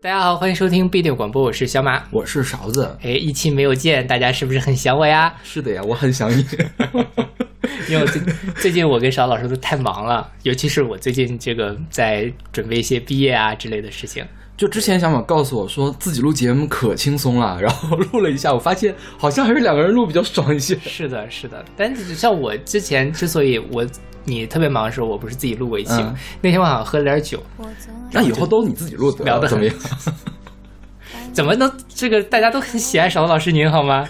大家好，欢迎收听必定广播，我是小马，我是勺子。哎，一期没有见，大家是不是很想我呀？是的呀，我很想你。因为最最近我跟邵老师都太忙了，尤其是我最近这个在准备一些毕业啊之类的事情。就之前小马告诉我说自己录节目可轻松了，然后录了一下，我发现好像还是两个人录比较爽一些。是的，是的。但像我之前之所以我你特别忙的时候，我不是自己录过一期吗？那天我好像喝了点酒。那以后都你自己录，聊的怎么样？怎么能这个大家都很喜爱勺子老师您好吗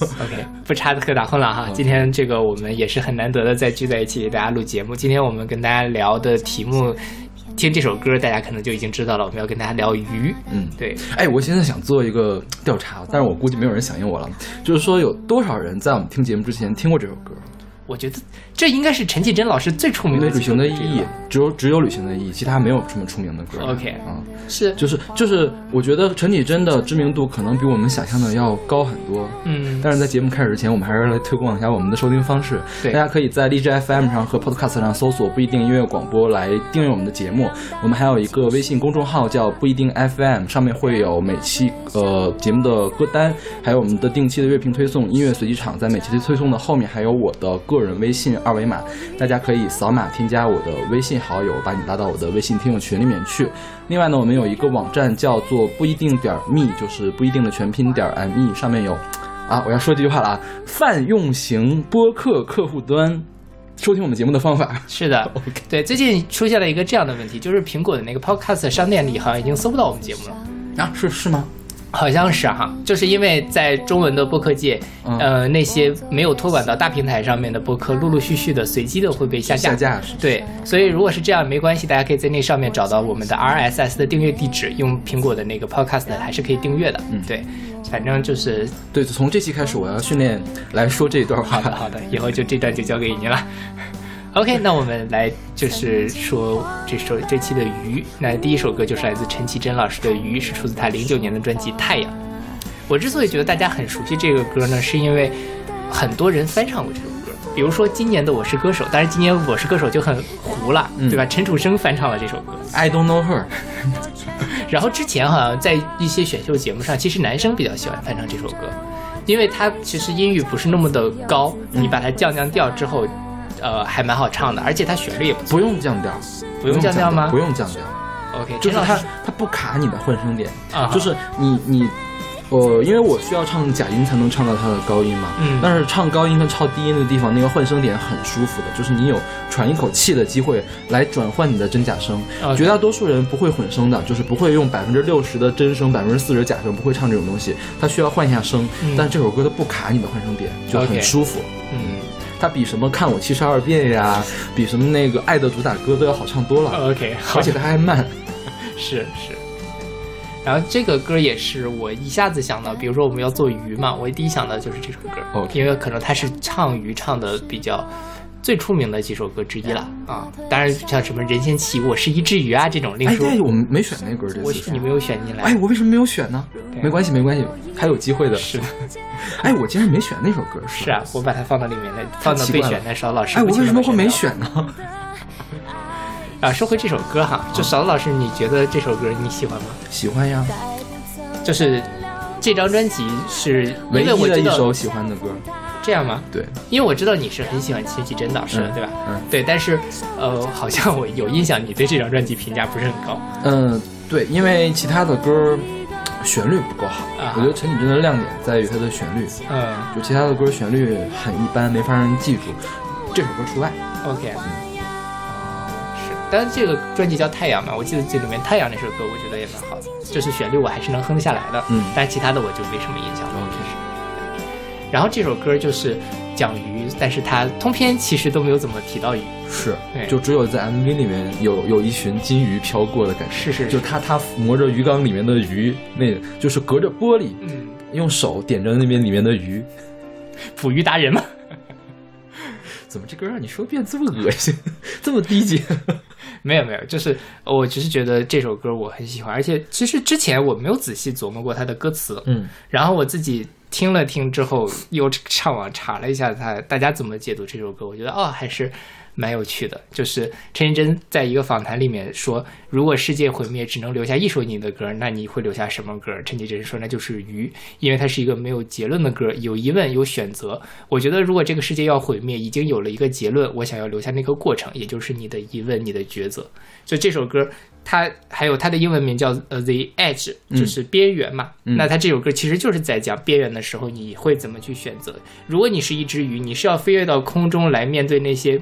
？OK，不插科打诨了哈。今天这个我们也是很难得的再聚在一起给大家录节目。今天我们跟大家聊的题目，听这首歌大家可能就已经知道了。我们要跟大家聊鱼。嗯，对。哎，我现在想做一个调查，但是我估计没有人响应我了。就是说，有多少人在我们听节目之前听过这首歌？我觉得这应该是陈绮贞老师最出名的旅行的意义，只有只有旅行的意义，其他没有什么出名的歌。OK，啊，是就是就是，我觉得陈绮贞的知名度可能比我们想象的要高很多。嗯，但是在节目开始之前，我们还是来推广一下我们的收听方式。对，大家可以在荔枝 FM 上和 Podcast 上搜索“不一定音乐广播”来订阅我们的节目。我们还有一个微信公众号叫“不一定 FM”，上面会有每期呃节目的歌单，还有我们的定期的乐评推送、音乐随机场。在每期的推送的后面还有我的个人微信二。维码，大家可以扫码添加我的微信好友，把你拉到我的微信听友群里面去。另外呢，我们有一个网站叫做不一定点 me，就是不一定的全拼点 me，上面有啊，我要说这句话了啊，泛用型播客客户端收听我们节目的方法。是的，对，最近出现了一个这样的问题，就是苹果的那个 Podcast 商店里好像已经搜不到我们节目了啊，是是吗？好像是哈，就是因为在中文的播客界，呃，那些没有托管到大平台上面的播客，陆陆续续的随机的会被下架。下架对，所以如果是这样，没关系，大家可以在那上面找到我们的 RSS 的订阅地址，用苹果的那个 Podcast 还是可以订阅的。嗯，对，反正就是对，从这期开始我要训练来说这一段话。好的，好的，以后就这段就交给你了。OK，那我们来就是说这首这期的鱼。那第一首歌就是来自陈绮贞老师的《鱼》，是出自她零九年的专辑《太阳》。我之所以觉得大家很熟悉这个歌呢，是因为很多人翻唱过这首歌。比如说今年的《我是歌手》，但是今年《我是歌手》就很糊了，对吧？陈楚生翻唱了这首歌《I Don't Know Her 》。然后之前好像在一些选秀节目上，其实男生比较喜欢翻唱这首歌，因为它其实音域不是那么的高，你把它降降调之后。呃，还蛮好唱的，而且它旋律也不不用降调，不用降调吗？不用降调，OK，就是它它不卡你的混声点，就是你你，呃，因为我需要唱假音才能唱到它的高音嘛，嗯，但是唱高音和唱低音的地方，那个换声点很舒服的，就是你有喘一口气的机会来转换你的真假声。绝大多数人不会混声的，就是不会用百分之六十的真声，百分之四十假声，不会唱这种东西，他需要换一下声，但这首歌它不卡你的换声点，就很舒服，嗯。它比什么看我七十二变呀，比什么那个爱的主打歌都要好唱多了。OK，而且它还慢，是是。然后这个歌也是我一下子想到，比如说我们要做鱼嘛，我第一想到就是这首歌。OK，因为可能它是唱鱼唱的比较。最出名的几首歌之一了啊！当然像什么任贤齐《我是一只鱼》啊这种，另说。哎，我们没选那歌，你没有选进来。哎，我为什么没有选呢？没关系，没关系，还有机会的。是。哎，我竟然没选那首歌。是啊，我把它放到里面来，放到备选的邵老师。哎，我为什么会没选呢？啊，说回这首歌哈，就邵老师，你觉得这首歌你喜欢吗？喜欢呀。就是这张专辑是唯一的一首喜欢的歌。这样吗？对，因为我知道你是很喜欢陈绮贞导师的，对吧？嗯，对。但是，呃，好像我有印象，你对这张专辑评价不是很高。嗯，对，因为其他的歌旋律不够好。我觉得陈绮贞的亮点在于她的旋律。嗯，就其他的歌旋律很一般，没法让人记住。这首歌除外。OK。是，但是这个专辑叫《太阳》嘛，我记得这里面《太阳》那首歌，我觉得也蛮好的，就是旋律我还是能哼得下来的。嗯，但是其他的我就没什么印象了。OK。然后这首歌就是讲鱼，但是它通篇其实都没有怎么提到鱼，是，就只有在 MV 里面有有一群金鱼飘过的感觉，是是，就他他磨着鱼缸里面的鱼，那就是隔着玻璃，嗯，用手点着那边里面的鱼，捕鱼达人吗？怎么这歌让你说变这么恶心，这么低级？没有没有，就是我只是觉得这首歌我很喜欢，而且其实之前我没有仔细琢磨过它的歌词，嗯，然后我自己。听了听之后，又上网查了一下，他大家怎么解读这首歌？我觉得哦，还是蛮有趣的。就是陈绮贞在一个访谈里面说，如果世界毁灭只能留下一首你的歌，那你会留下什么歌？陈绮贞说，那就是《鱼》，因为它是一个没有结论的歌，有疑问，有选择。我觉得如果这个世界要毁灭，已经有了一个结论，我想要留下那个过程，也就是你的疑问，你的抉择。所以这首歌。它还有它的英文名叫呃 The Edge，就是边缘嘛。那它这首歌其实就是在讲边缘的时候你会怎么去选择。如果你是一只鱼，你是要飞跃到空中来面对那些。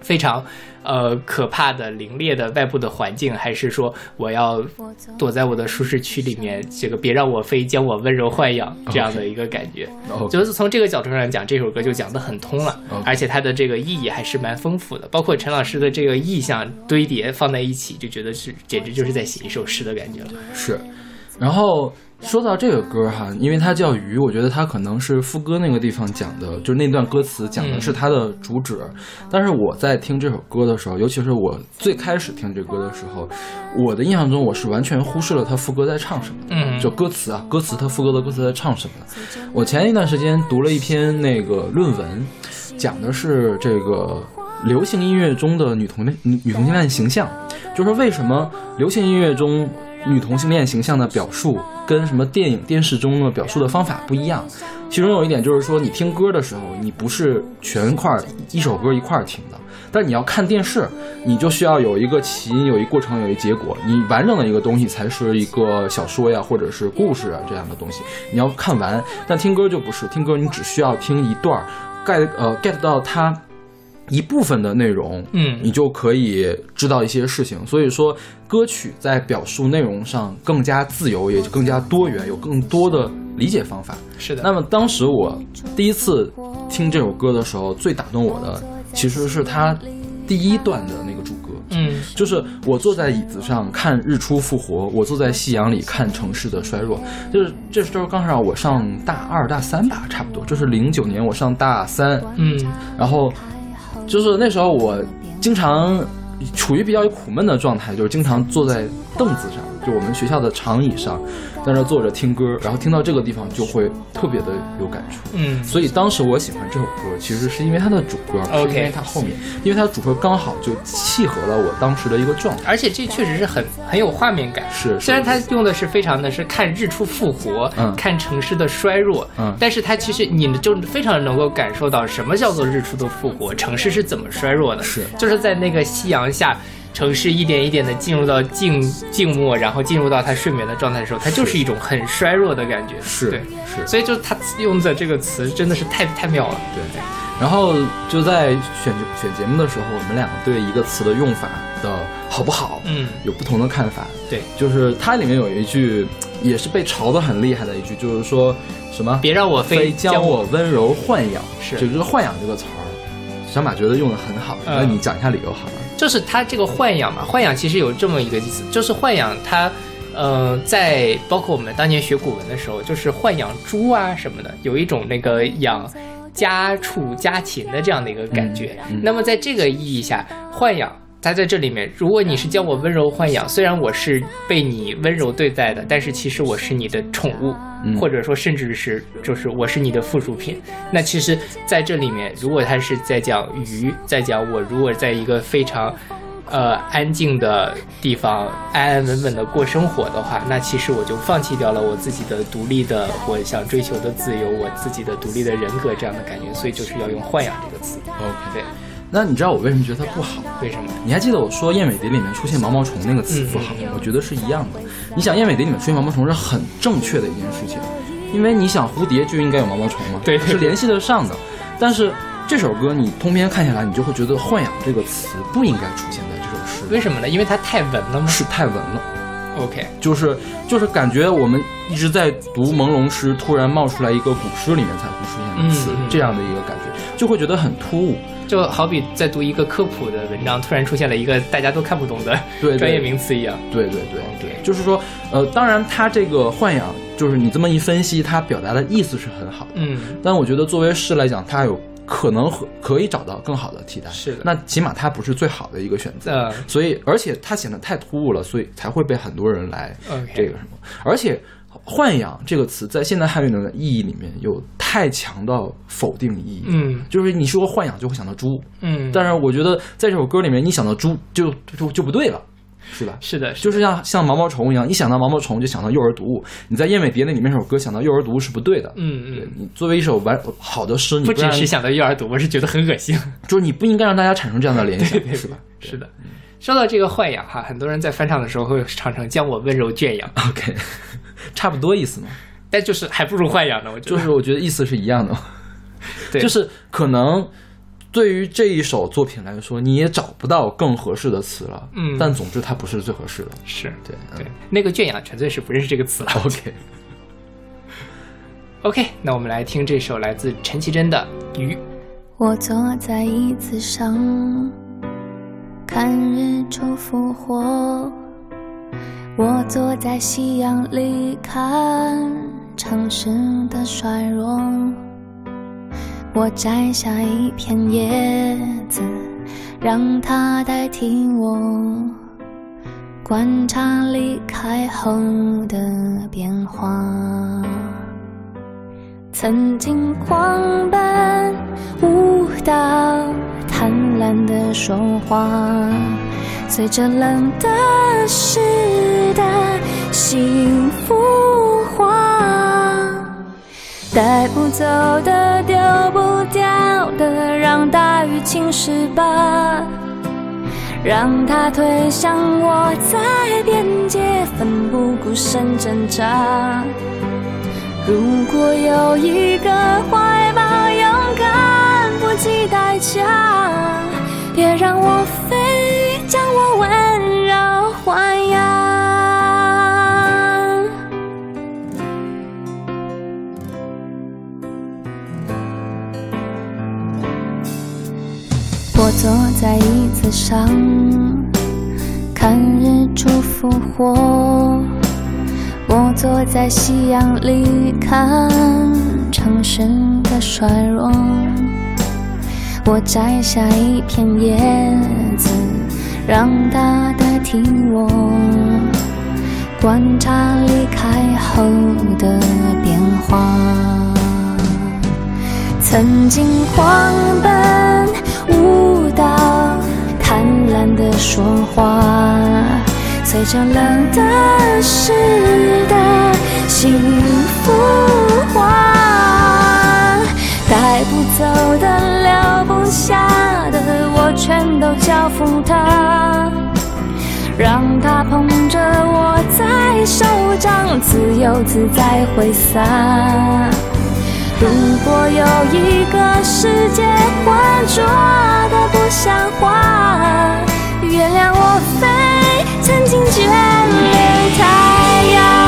非常，呃，可怕的凌冽的外部的环境，还是说我要躲在我的舒适区里面，这个别让我飞，将我温柔豢养这样的一个感觉。就是从这个角度上讲，这首歌就讲得很通了，而且它的这个意义还是蛮丰富的。包括陈老师的这个意象堆叠放在一起，就觉得是简直就是在写一首诗的感觉了。是，然后。说到这个歌哈，因为它叫鱼，我觉得它可能是副歌那个地方讲的，就是那段歌词讲的是它的主旨。但是我在听这首歌的时候，尤其是我最开始听这歌的时候，我的印象中我是完全忽视了它副歌在唱什么。嗯，就歌词啊，歌词它副歌的歌词在唱什么？我前一段时间读了一篇那个论文，讲的是这个流行音乐中的女同女女同性恋形象，就是为什么流行音乐中。女同性恋形象的表述跟什么电影、电视中的表述的方法不一样，其中有一点就是说，你听歌的时候，你不是全块一首歌一块听的，但你要看电视，你就需要有一个起因、有一过程、有一结果，你完整的一个东西才是一个小说呀，或者是故事啊这样的东西，你要看完。但听歌就不是，听歌你只需要听一段，get 呃 get 到它。一部分的内容，嗯，你就可以知道一些事情。所以说，歌曲在表述内容上更加自由，也就更加多元，有更多的理解方法。是的。那么当时我第一次听这首歌的时候，最打动我的其实是它第一段的那个主歌，嗯，就是我坐在椅子上看日出复活，我坐在夕阳里看城市的衰弱。就是这时候刚好我上大二大三吧，差不多，就是零九年我上大三，嗯，然后。就是那时候，我经常处于比较苦闷的状态，就是经常坐在凳子上，就我们学校的长椅上。在那坐着听歌，然后听到这个地方就会特别的有感触。嗯，所以当时我喜欢这首歌，其实是因为它的主歌，是因为它后面，因为它的主歌刚好就契合了我当时的一个状态。而且这确实是很很有画面感。是，虽然它用的是非常的是看日出复活，嗯，看城市的衰弱，嗯，但是它其实你就非常能够感受到什么叫做日出的复活，城市是怎么衰弱的。是，就是在那个夕阳下。城市一点一点的进入到静静默，然后进入到他睡眠的状态的时候，它就是一种很衰弱的感觉。是，对，是。所以就他用的这个词真的是太太妙了。对对。然后就在选选节目的时候，我们两个对一个词的用法的好不好，嗯，有不同的看法。对，就是它里面有一句也是被嘲的很厉害的一句，就是说什么别让我飞，将我温柔豢养。是，就这个豢养这个词儿，小马觉得用的很好。那你讲一下理由好了。就是它这个豢养嘛，豢养其实有这么一个意思，就是豢养它，呃，在包括我们当年学古文的时候，就是豢养猪啊什么的，有一种那个养家畜家禽的这样的一个感觉。那么在这个意义下，豢养。他在这里面，如果你是将我温柔豢养，虽然我是被你温柔对待的，但是其实我是你的宠物，或者说甚至是就是我是你的附属品。那其实在这里面，如果他是在讲鱼，在讲我如果在一个非常，呃安静的地方安安稳稳的过生活的话，那其实我就放弃掉了我自己的独立的我想追求的自由，我自己的独立的人格这样的感觉，所以就是要用豢养这个词。OK，对。那你知道我为什么觉得它不好？为什么？你还记得我说燕尾蝶里面出现毛毛虫那个词不好？我觉得是一样的。你想燕尾蝶里面出现毛毛虫是很正确的一件事情，因为你想蝴蝶就应该有毛毛虫嘛，对，是联系得上的。但是这首歌你通篇看下来，你就会觉得豢养这个词不应该出现在这首诗。为什么呢？因为它太文了吗？是太文了。OK，就是就是感觉我们一直在读朦胧诗，突然冒出来一个古诗里面才会出现的词，这样的一个感觉，就会觉得很突兀。就好比在读一个科普的文章，突然出现了一个大家都看不懂的专业名词一样。对对对对，就是说，呃，当然他这个豢养，就是你这么一分析，他表达的意思是很好的。嗯，但我觉得作为诗来讲，它有可能可以找到更好的替代。是的，那起码它不是最好的一个选择。所以，而且它显得太突兀了，所以才会被很多人来这个什么。而且豢养这个词在现代汉语的意义里面有太强的否定意义。嗯就是你说豢养就会想到猪，嗯，但是我觉得在这首歌里面，你想到猪就就就不对了，是吧？是的，就是像像毛毛虫一样，一想到毛毛虫就想到幼儿读物。你在燕尾蝶那里面首歌想到幼儿读物是不对的。嗯嗯，对你作为一首完好的诗，你不只是想到幼儿读，我是觉得很恶心。就是你不应该让大家产生这样的联想，对对是吧是的。说到这个豢养哈，很多人在翻唱的时候会唱成“将我温柔圈养？OK，差不多意思嘛，”，但就是还不如豢养呢。我觉得就是我觉得意思是一样的，对就是可能对于这一首作品来说，你也找不到更合适的词了。嗯但总之它不是最合适的。是对对，那个圈养纯粹是不认识这个词了。，OK，OK，那我们来听这首来自陈绮贞的《鱼》。我坐在椅子上，看日出复活。我坐在夕阳里，看城市的衰弱。我摘下一片叶子，让它代替我，观察离开后的变化。曾经狂奔舞蹈，贪婪的说话，随着冷的湿的幸福化，带不走的丢不掉的，让大雨侵蚀吧。让它推向我，在边界奋不顾身挣扎。如果有一个怀抱，勇敢不计代价，别让我飞，将我温柔豢养。我坐在椅子上，看日出复活。我坐在夕阳里看城市的衰弱，我摘下一片叶子，让它代替我，观察离开后的变化。曾经狂奔舞蹈，贪婪的说话。随着冷的湿的幸福化，带不走的留不下的，我全都交付他，让他捧着我在手掌，自由自在挥洒。如果有一个世界浑浊的不像话，原谅我飞，曾经眷恋太阳。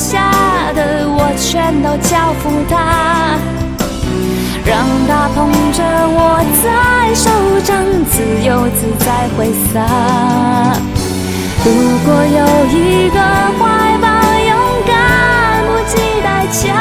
下的，我全都交付他，让他捧着我在手掌，自由自在挥洒。如果有一个怀抱，勇敢不计代价，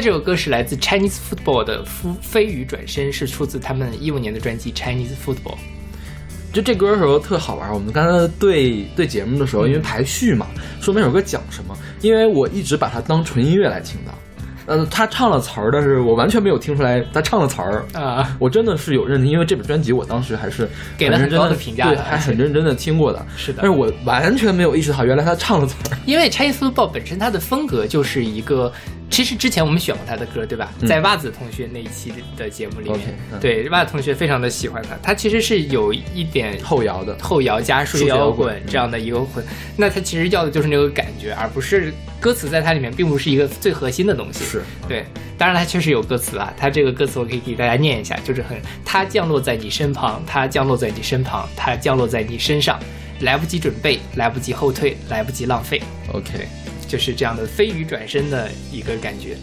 这首歌是来自 Chinese Football 的《飞飞鱼转身》，是出自他们一五年的专辑 Chinese Football。就这歌的时候特好玩，我们刚才对对节目的时候，因为排序嘛，说明首歌讲什么，因为我一直把它当纯音乐来听的。呃，他唱了词儿，但是我完全没有听出来他唱了词儿啊！我真的是有认真，因为这本专辑我当时还是给了很高的评价，对，还很认真的听过的。是的，但是我完全没有意识到原来他唱了词儿。因为 Chinese Football 本身它的风格就是一个，其实之前我们选过他的歌，对吧？在袜子同学那一期的节目里面，对袜子同学非常的喜欢他。他其实是有一点后摇的，后摇加数学摇滚这样的一个混。那他其实要的就是那个感觉，而不是歌词在它里面并不是一个最核心的东西。是对。当然，它确实有歌词啊。它这个歌词我可以给大家念一下，就是很，它降落在你身旁，它降落在你身旁，它降落在你身上，来不及准备，来不及后退，来不及浪费。OK，就是这样的飞鱼转身的一个感觉。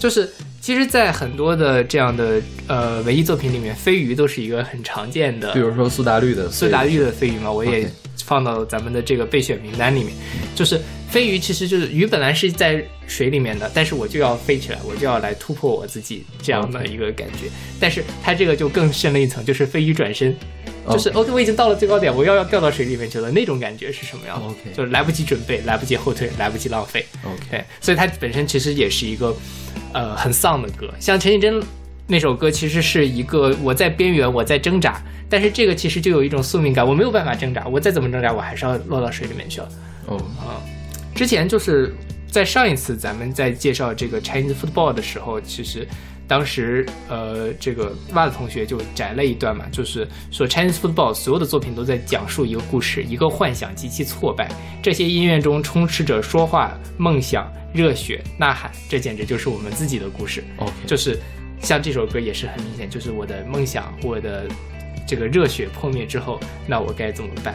就是其实，在很多的这样的呃文艺作品里面，飞鱼都是一个很常见的。比如说苏打绿的苏打绿的飞鱼嘛，我也放到咱们的这个备选名单里面，就是。飞鱼其实就是鱼，本来是在水里面的，但是我就要飞起来，我就要来突破我自己这样的一个感觉。但是它这个就更深了一层，就是飞鱼转身，就是 OK，我已经到了最高点，我要要掉到水里面去了，那种感觉是什么样的？OK，就是来不及准备，来不及后退，来不及浪费。OK，所以它本身其实也是一个呃很丧的歌。像陈绮贞那首歌，其实是一个我在边缘，我在挣扎，但是这个其实就有一种宿命感，我没有办法挣扎，我再怎么挣扎，我还是要落到水里面去了。哦啊。之前就是在上一次咱们在介绍这个 Chinese football 的时候，其实当时呃这个袜子同学就摘了一段嘛，就是说 Chinese football 所有的作品都在讲述一个故事，一个幻想及其挫败。这些音乐中充斥着说话、梦想、热血、呐喊，这简直就是我们自己的故事。OK，就是像这首歌也是很明显，就是我的梦想，我的这个热血破灭之后，那我该怎么办？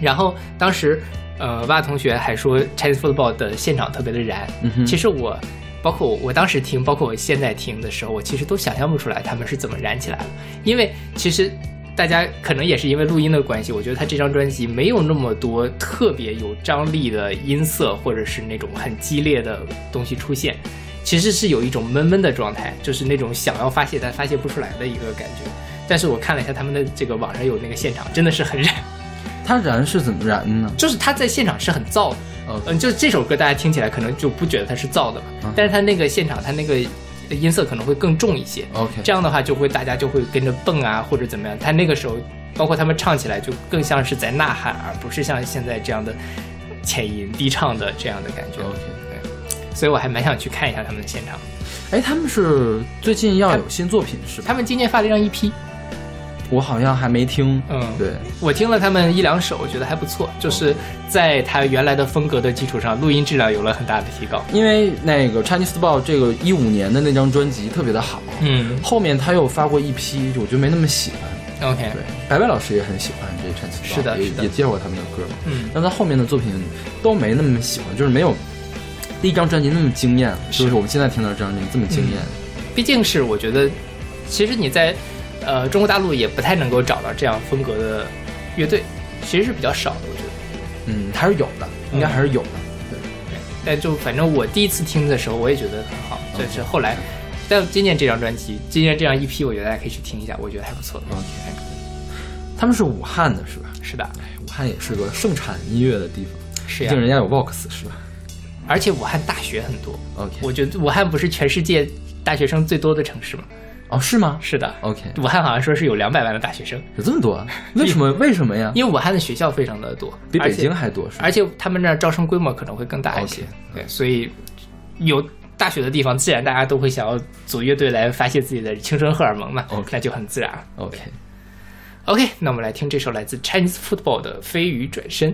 然后当时。呃，蛙同学还说 Chinese Football 的现场特别的燃。嗯其实我，包括我，我当时听，包括我现在听的时候，我其实都想象不出来他们是怎么燃起来的。因为其实大家可能也是因为录音的关系，我觉得他这张专辑没有那么多特别有张力的音色，或者是那种很激烈的东西出现，其实是有一种闷闷的状态，就是那种想要发泄但发泄不出来的一个感觉。但是我看了一下他们的这个网上有那个现场，真的是很燃。他燃是怎么燃呢？就是他在现场是很燥的，嗯，就这首歌大家听起来可能就不觉得它是燥的嘛，但是他那个现场他那个音色可能会更重一些，OK，这样的话就会大家就会跟着蹦啊或者怎么样，他那个时候包括他们唱起来就更像是在呐喊，而不是像现在这样的浅吟低唱的这样的感觉，OK，对，所以我还蛮想去看一下他们的现场。哎，他们是最近要有新作品是吧？他们今年发了一张 EP。我好像还没听，嗯，对。我听了他们一两首，我觉得还不错，就是在他原来的风格的基础上，录音质量有了很大的提高。因为那个 Chinese Football 这个一五年的那张专辑特别的好，嗯，后面他又发过一批，我就没那么喜欢。OK，对，白白老师也很喜欢这 Chinese Football，是的，也也介绍过他们的歌嘛，嗯，但他后面的作品都没那么喜欢，就是没有第一张专辑那么惊艳，就是我们现在听到这张专辑这么惊艳。毕竟是我觉得，其实你在。呃，中国大陆也不太能够找到这样风格的乐队，其实是比较少的，我觉得。嗯，还是有的，应该还是有的。对，但就反正我第一次听的时候，我也觉得很好。但是后来，但今年这张专辑，今年这张 EP，，我觉得大家可以去听一下，我觉得还不错。OK，他们是武汉的，是吧？是的，武汉也是个盛产音乐的地方。是呀，毕竟人家有 Vox，是吧？而且武汉大学很多。OK，我觉得武汉不是全世界大学生最多的城市吗？哦，是吗？是的，OK。武汉好像说是有两百万的大学生，有这么多？为什么？为什么呀？因为武汉的学校非常的多，比北京还多，而且他们那儿招生规模可能会更大一些。对，所以有大学的地方，自然大家都会想要组乐队来发泄自己的青春荷尔蒙嘛。OK，那就很自然。OK，OK，那我们来听这首来自 Chinese Football 的《飞鱼转身》。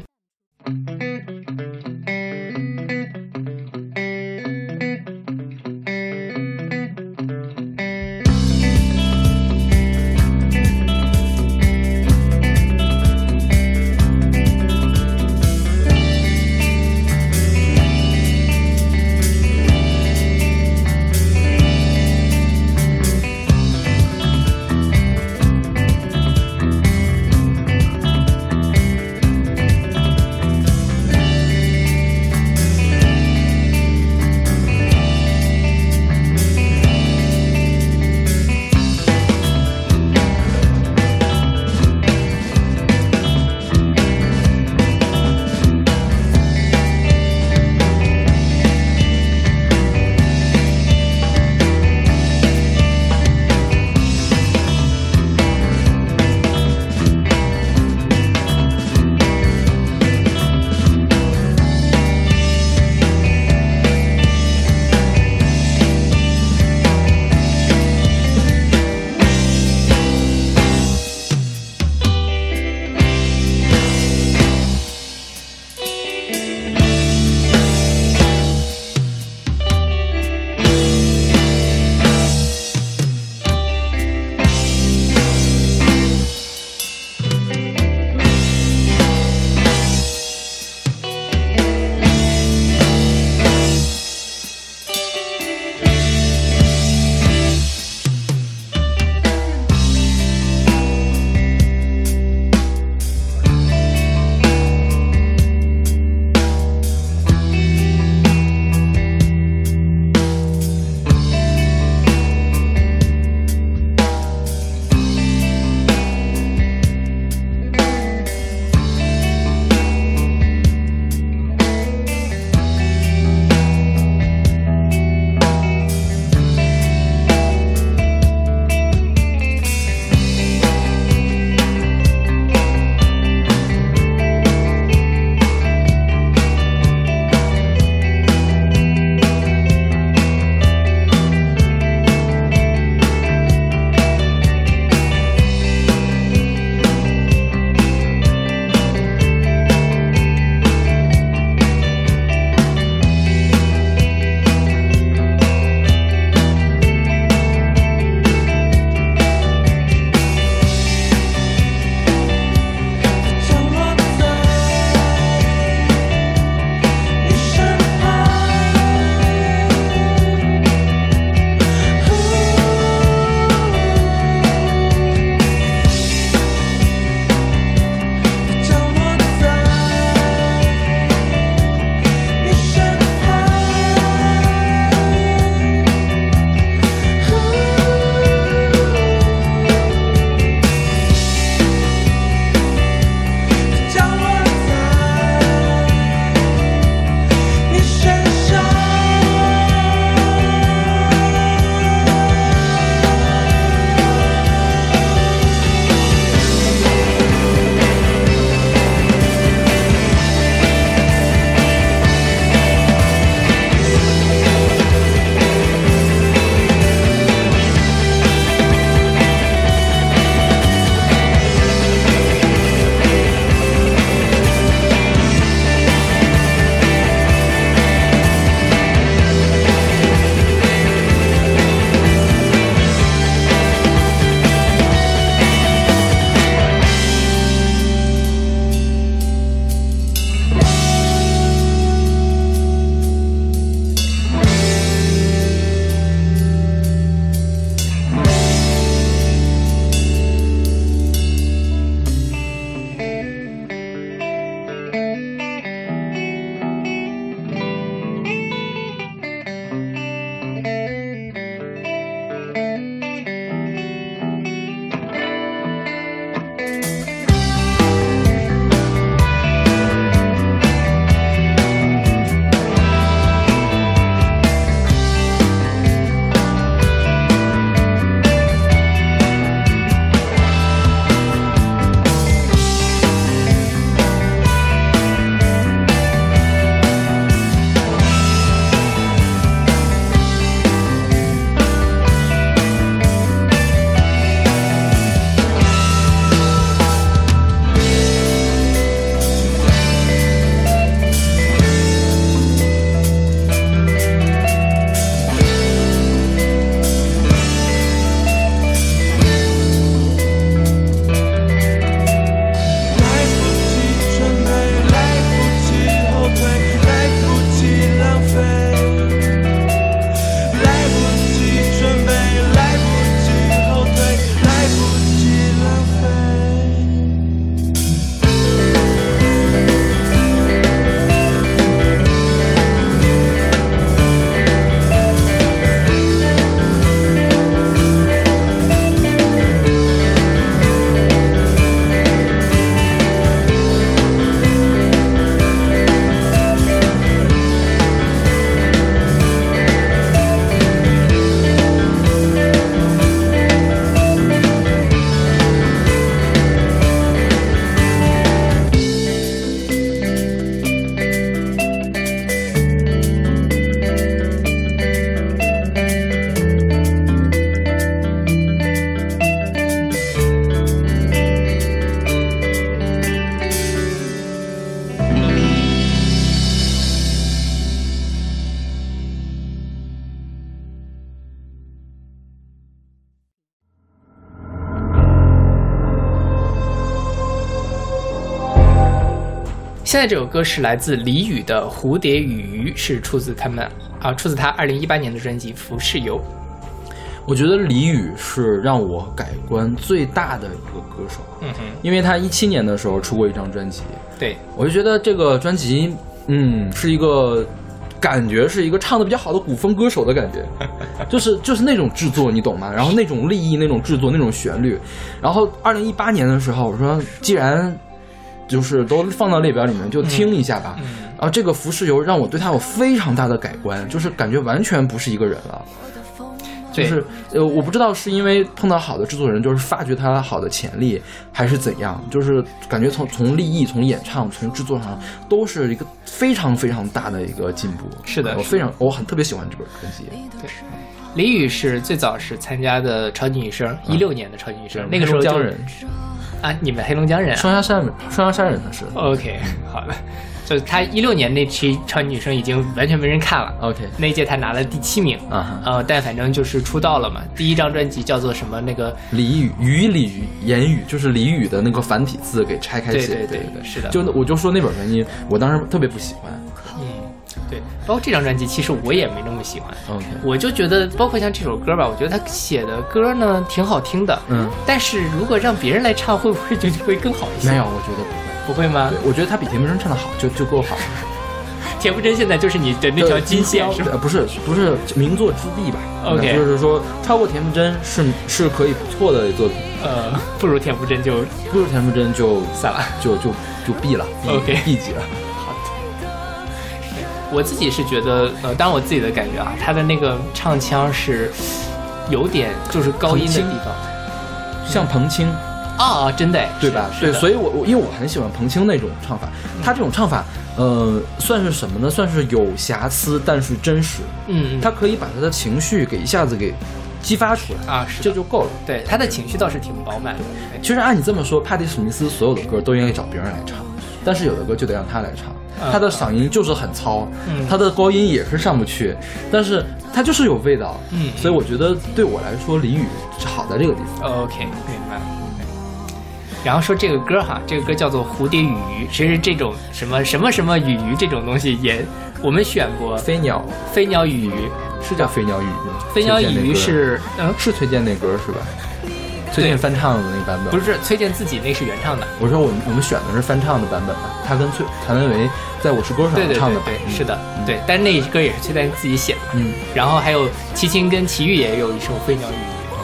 在这首歌是来自李宇的《蝴蝶与鱼》，是出自他们啊，出自他二零一八年的专辑《浮世游》。我觉得李宇是让我改观最大的一个歌手，嗯哼，因为他一七年的时候出过一张专辑，对，我就觉得这个专辑，嗯，是一个感觉是一个唱的比较好的古风歌手的感觉，就是就是那种制作，你懂吗？然后那种立意、那种制作、那种旋律。然后二零一八年的时候，我说既然就是都放到列表里面，就听一下吧。嗯然后这个《浮世游》让我对他有非常大的改观，就是感觉完全不是一个人了。就是呃，我不知道是因为碰到好的制作人，就是发掘他好的潜力，还是怎样，就是感觉从从立意、从演唱、从制作上，都是一个非常非常大的一个进步。是的我非常我很特别喜欢这本专辑。对李宇是最早是参加的超级女声，一六年的超级女声，那个时候江人，啊，你们黑龙江人啊双鸭山人，双鸭山人他是。？OK，好的，就是他一六年那期超级女声已经完全没人看了。OK 那一届他拿了第七名，啊，呃，但反正就是出道了嘛。第一张专辑叫做什么？那个俚语语里语言语就是俚语的那个繁体字给拆开写，对对对对是的就那我就说那本专辑，我当时特别不喜欢。嗯，对，包括这张专辑，其实我也没那么喜欢。我就觉得，包括像这首歌吧，我觉得他写的歌呢挺好听的，嗯，但是如果让别人来唱，会不会就会更好一些？没有，，我觉得不会。不会吗？，我觉得他比田馥甄唱的好，就就够好了。田馥甄现在就是你的那条金线是不是不是名作之地吧 OK 就是说超过田馥甄是是可以不错的作品，呃，不如田馥甄就不如田馥甄就散了。就就就毙了 OK 毙级了。我自己是觉得，呃，当然我自己的感觉啊，他的那个唱腔是有点就是高音的地方像彭青，啊，真的哎对吧？对，所以我我因为我很喜欢彭青那种唱法，他这种唱法，呃，算是什么呢？算是有瑕疵，但是真实。嗯，嗯他可以把他的情绪给一下子给激发出来，啊是这就够了。对他的情绪倒是挺饱满的。对其实按你这么说，帕蒂史密斯所有的歌都应该找别人来唱，但是有的歌就得让他来唱。嗯他的嗓音就是很糙，嗯他的高音也是上不去，但是他就是有味道。嗯所以我觉得对我来说，李宇是好在这个地方。OK，明白了。然后说这个歌哈，这个歌叫做《蝴蝶与鱼》，其实这种什么什么什么与鱼这种东西也我们选过，飞鸟飞鸟与鱼，是叫飞鸟与鱼吗？飞鸟与鱼是嗯是崔健那歌是吧？崔健翻唱的那版本不是崔健自己那是原唱的？我说我们我们选的是翻唱的版本嘛，他跟崔谭维维在《我是歌手上》唱的对对对，嗯是的，对，但是那歌也是崔健自己写的。嗯，然后还有齐秦跟齐豫也有一首《飞鸟与鱼》，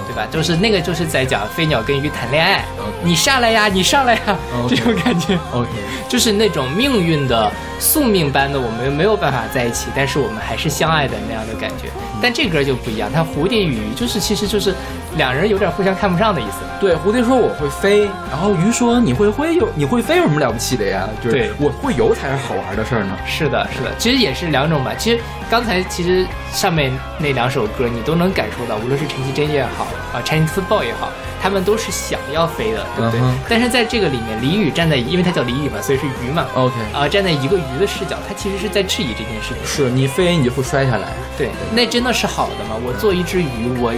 对吧？就是那个就是在讲飞鸟跟鱼谈恋爱你上来呀，你上来呀这种感觉。OK，就是那种命运的宿命般的，我们没有办法在一起，但是我们还是相爱的那样的感觉。但这歌就不一样，它蝴蝶与鱼就是其实就是两人有点互相看不上的意思。对，蝴蝶说我会飞，然后鱼说你会飞有你会飞有什么了不起的呀？就是对我会游才是好玩的事儿呢。是的，是的，其实也是两种吧。其实刚才其实上面那两首歌你都能感受到，无论是陈绮贞也好啊，Chinese Football 也好，他们都是想要飞的，对不对？但是在这个里面，李宇站在，因为他叫李宇嘛，所以是鱼嘛。OK，啊，站在一个鱼的视角，他其实是在质疑这件事情。是你飞你就会摔下来。对，那真的是好的吗？我做一只鱼，我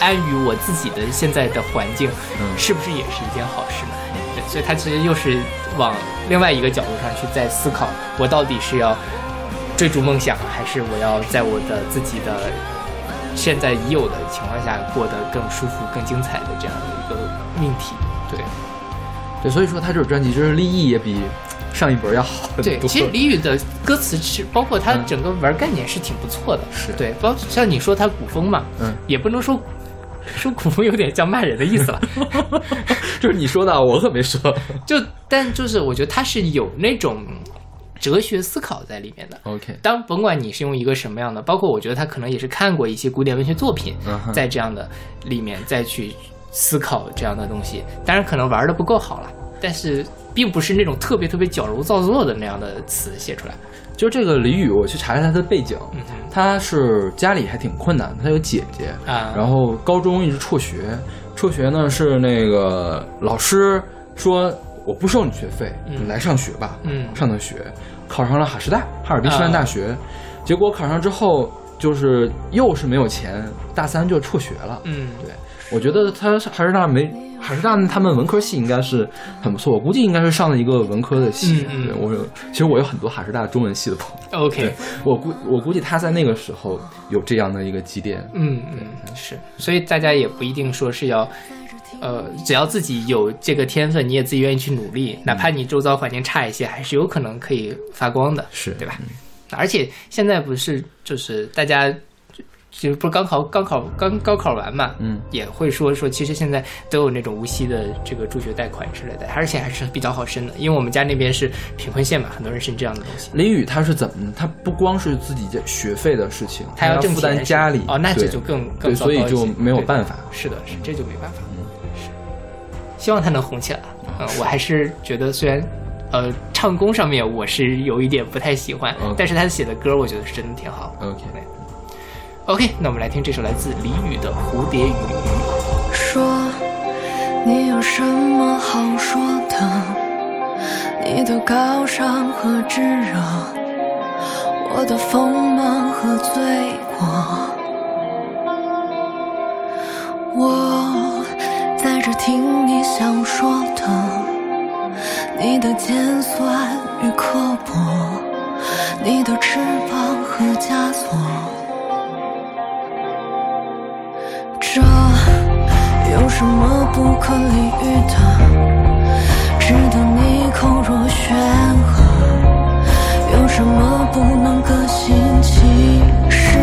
安于我自己的现在的环境，嗯是不是也是一件好事呢？对，所以他其实又是往另外一个角度上去在思考，我到底是要追逐梦想，还是我要在我的自己的现在已有的情况下过得更舒服、更精彩的这样的一个命题？对。对，所以说他这首专辑就是立意也比上一本要好很多。对，其实李宇的歌词是包括他嗯整个玩概念是挺不错的，是对，包像你说他古风嘛，嗯，也不能说 说古风有点像骂人的意思了，就是你说的，我可没说。就但就是我觉得他是有那种哲学思考在里面的。OK，当甭管你是用一个什么样的，包括我觉得他可能也是看过一些古典文学作品，在这样的里面再去思考这样的东西。当然可能玩的不够好了，但是并不是那种特别特别矫揉造作的那样的词写出来。就这个李宇，我去查了他的背景，他是家里还挺困难，他有姐姐，啊，然后高中一直辍学，辍学呢是那个老师说我不收你学费，嗯。你来上学吧，嗯。上的学，考上了哈师大，哈尔滨师范大学，结果考上之后就是又是没有钱，大三就辍学了。嗯，对，我觉得他哈师大没哈师大他们文科系应该是很不错，我估计应该是上了一个文科的系。嗯嗯对我有，其实我有很多哈师大中文系的朋友。OK，我估我估计他在那个时候有这样的一个积淀。嗯嗯是，所以大家也不一定说是要。呃，只要自己有这个天分，你也自己愿意去努力，哪怕你周遭环境差一些，还是有可能可以发光的，是对吧？而且现在不是就是大家就就不是刚考高考刚高考完嘛，嗯，也会说说，其实现在都有那种无息的这个助学贷款之类的，而且还是比较好申的，因为我们家那边是贫困县嘛，很多人申这样的东西。林宇他是怎么？他不光是自己的学费的事情，他挣要负担钱家里哦，那这就更更对，所以糟糕一些就没有办法。是的，是这就没办法。是，希望他能红起来。嗯，我还是觉得虽然。呃，唱功上面我是有一点不太喜欢但是他写的歌我觉得是真的挺好。OK，OK，那我们来听这首来自李宇的《蝴蝶雨》。说你有什么好说的？你的高尚和炙热，我的锋芒和罪过。我在这听你想说的，你的尖酸与刻薄，你的翅膀和枷锁。这有什么不可理喻的？值得你口若悬河？有什么不能各行其事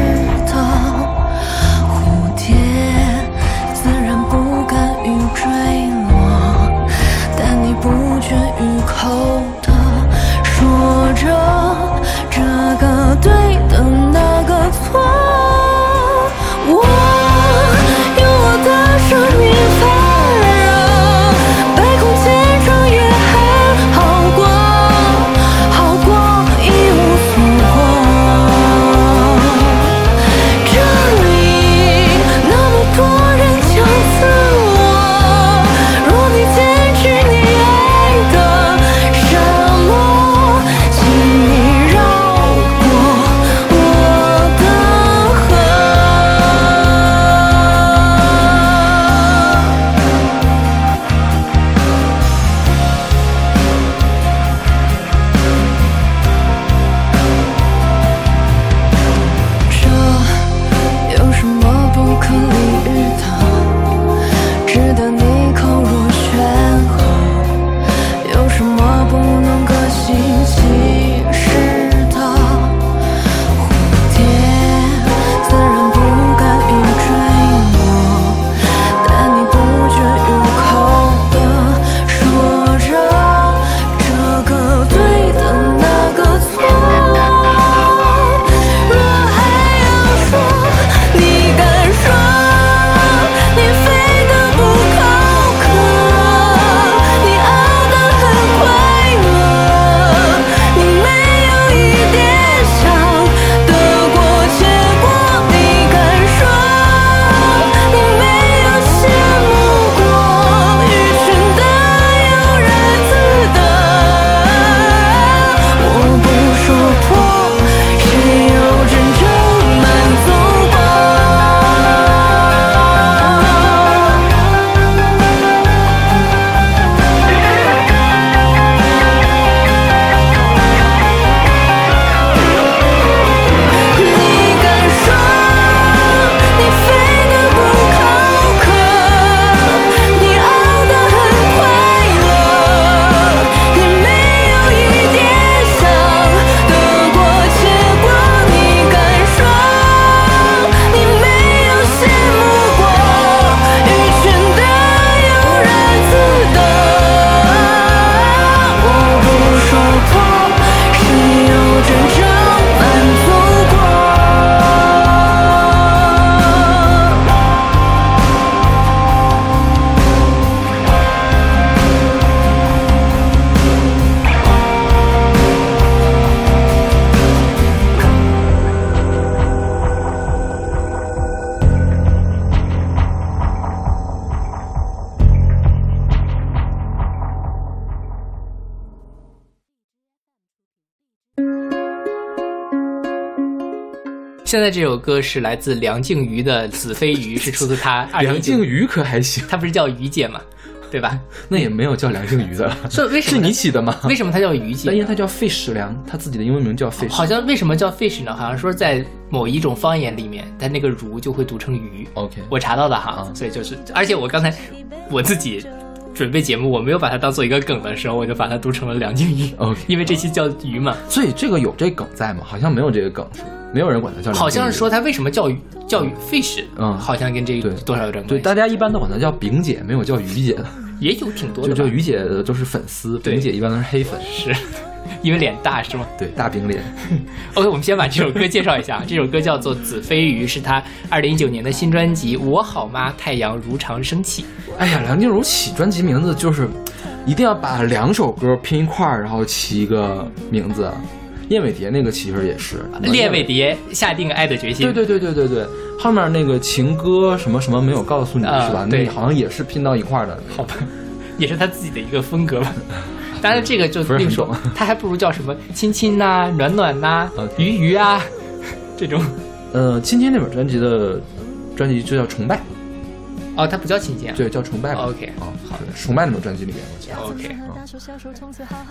现在这首歌是来自梁静茹的《子非鱼》，是出自她 梁静茹可还行，她不是叫于姐吗？对吧？那也没有叫梁静茹的，是为什么？是你起的吗？为什么她叫于姐？因为她叫 Fish 梁，她自己的英文名叫 Fish。好像为什么叫 Fish 呢？好像说在某一种方言里面，它那个茹就会读成鱼。OK，我查到的哈，所以就是，而且我刚才我自己准备节目，我没有把它当做一个梗的时候，我就把它读成了梁静茹。OK 因为这期叫鱼嘛，所以这个有这梗在吗？好像没有这个梗，是吧？没有人管它叫。好像是说它为什么叫鱼叫鱼 fish，嗯好像跟这个多少有点对，关系，对大家一般都管它叫饼姐，没有叫鱼姐的。也有挺多的就鱼姐的都是粉丝，饼姐一般都是黑粉。是因为脸大是吗对，大饼脸。OK，我们先把这首歌介绍一下，这首歌叫做《子非鱼》，是他二零一九年的新专辑《我好吗？太阳如常升起》。哎呀，梁静茹起专辑名字就是一定要把两首歌拼一块儿，然后起一个名字。燕尾蝶那个其实也是列尾。蝶下定爱的决心。对对对对对对，后面那个情歌什么什么没有告诉你、啊是吧？对那好像也是拼到一块儿的。好吧，也是他自己的一个风格吧。当然，这个就另说懂，他还不如叫什么亲亲呐、暖暖呐、鱼鱼啊，这种。呃，亲亲那本专辑的专辑就叫崇拜，哦，它不叫亲亲啊。对，叫崇拜吧。OK，啊，好的，崇拜那本专辑里面我记得 OK，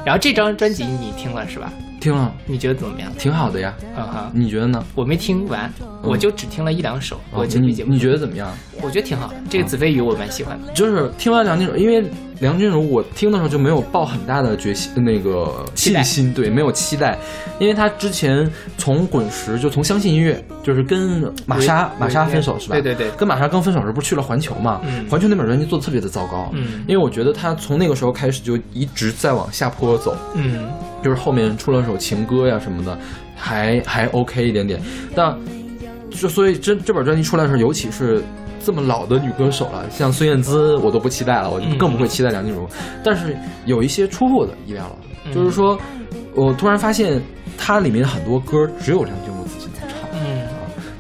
然后这张专辑你听了是吧？听了你觉得怎么样？挺好的呀，嗯哈，你觉得呢？我没听完，我就只听了一两首。我节目你你觉得怎么样？我觉得挺好的。这个子非鱼我蛮喜欢的。就是听完梁静茹，因为梁静茹我听的时候就没有抱很大的决心，那个信心，对，没有期待，因为她之前从滚石就从相信音乐，就是跟玛莎玛莎分手是吧？对对对。跟玛莎刚分手时候不是去了环球嘛？嗯。环球那本专辑做的特别的糟糕，嗯因为我觉得她从那个时候开始就一直在往下坡走，嗯，就是后面出了首情歌呀什么的，还还 OK 一点点，但就所以这这本专辑出来的时候，尤其是这么老的女歌手了，像孙燕姿，我都不期待了，我就嗯。更不会期待梁静茹。但是有一些出乎我的意料了，嗯就是说，我突然发现它里面很多歌只有梁静茹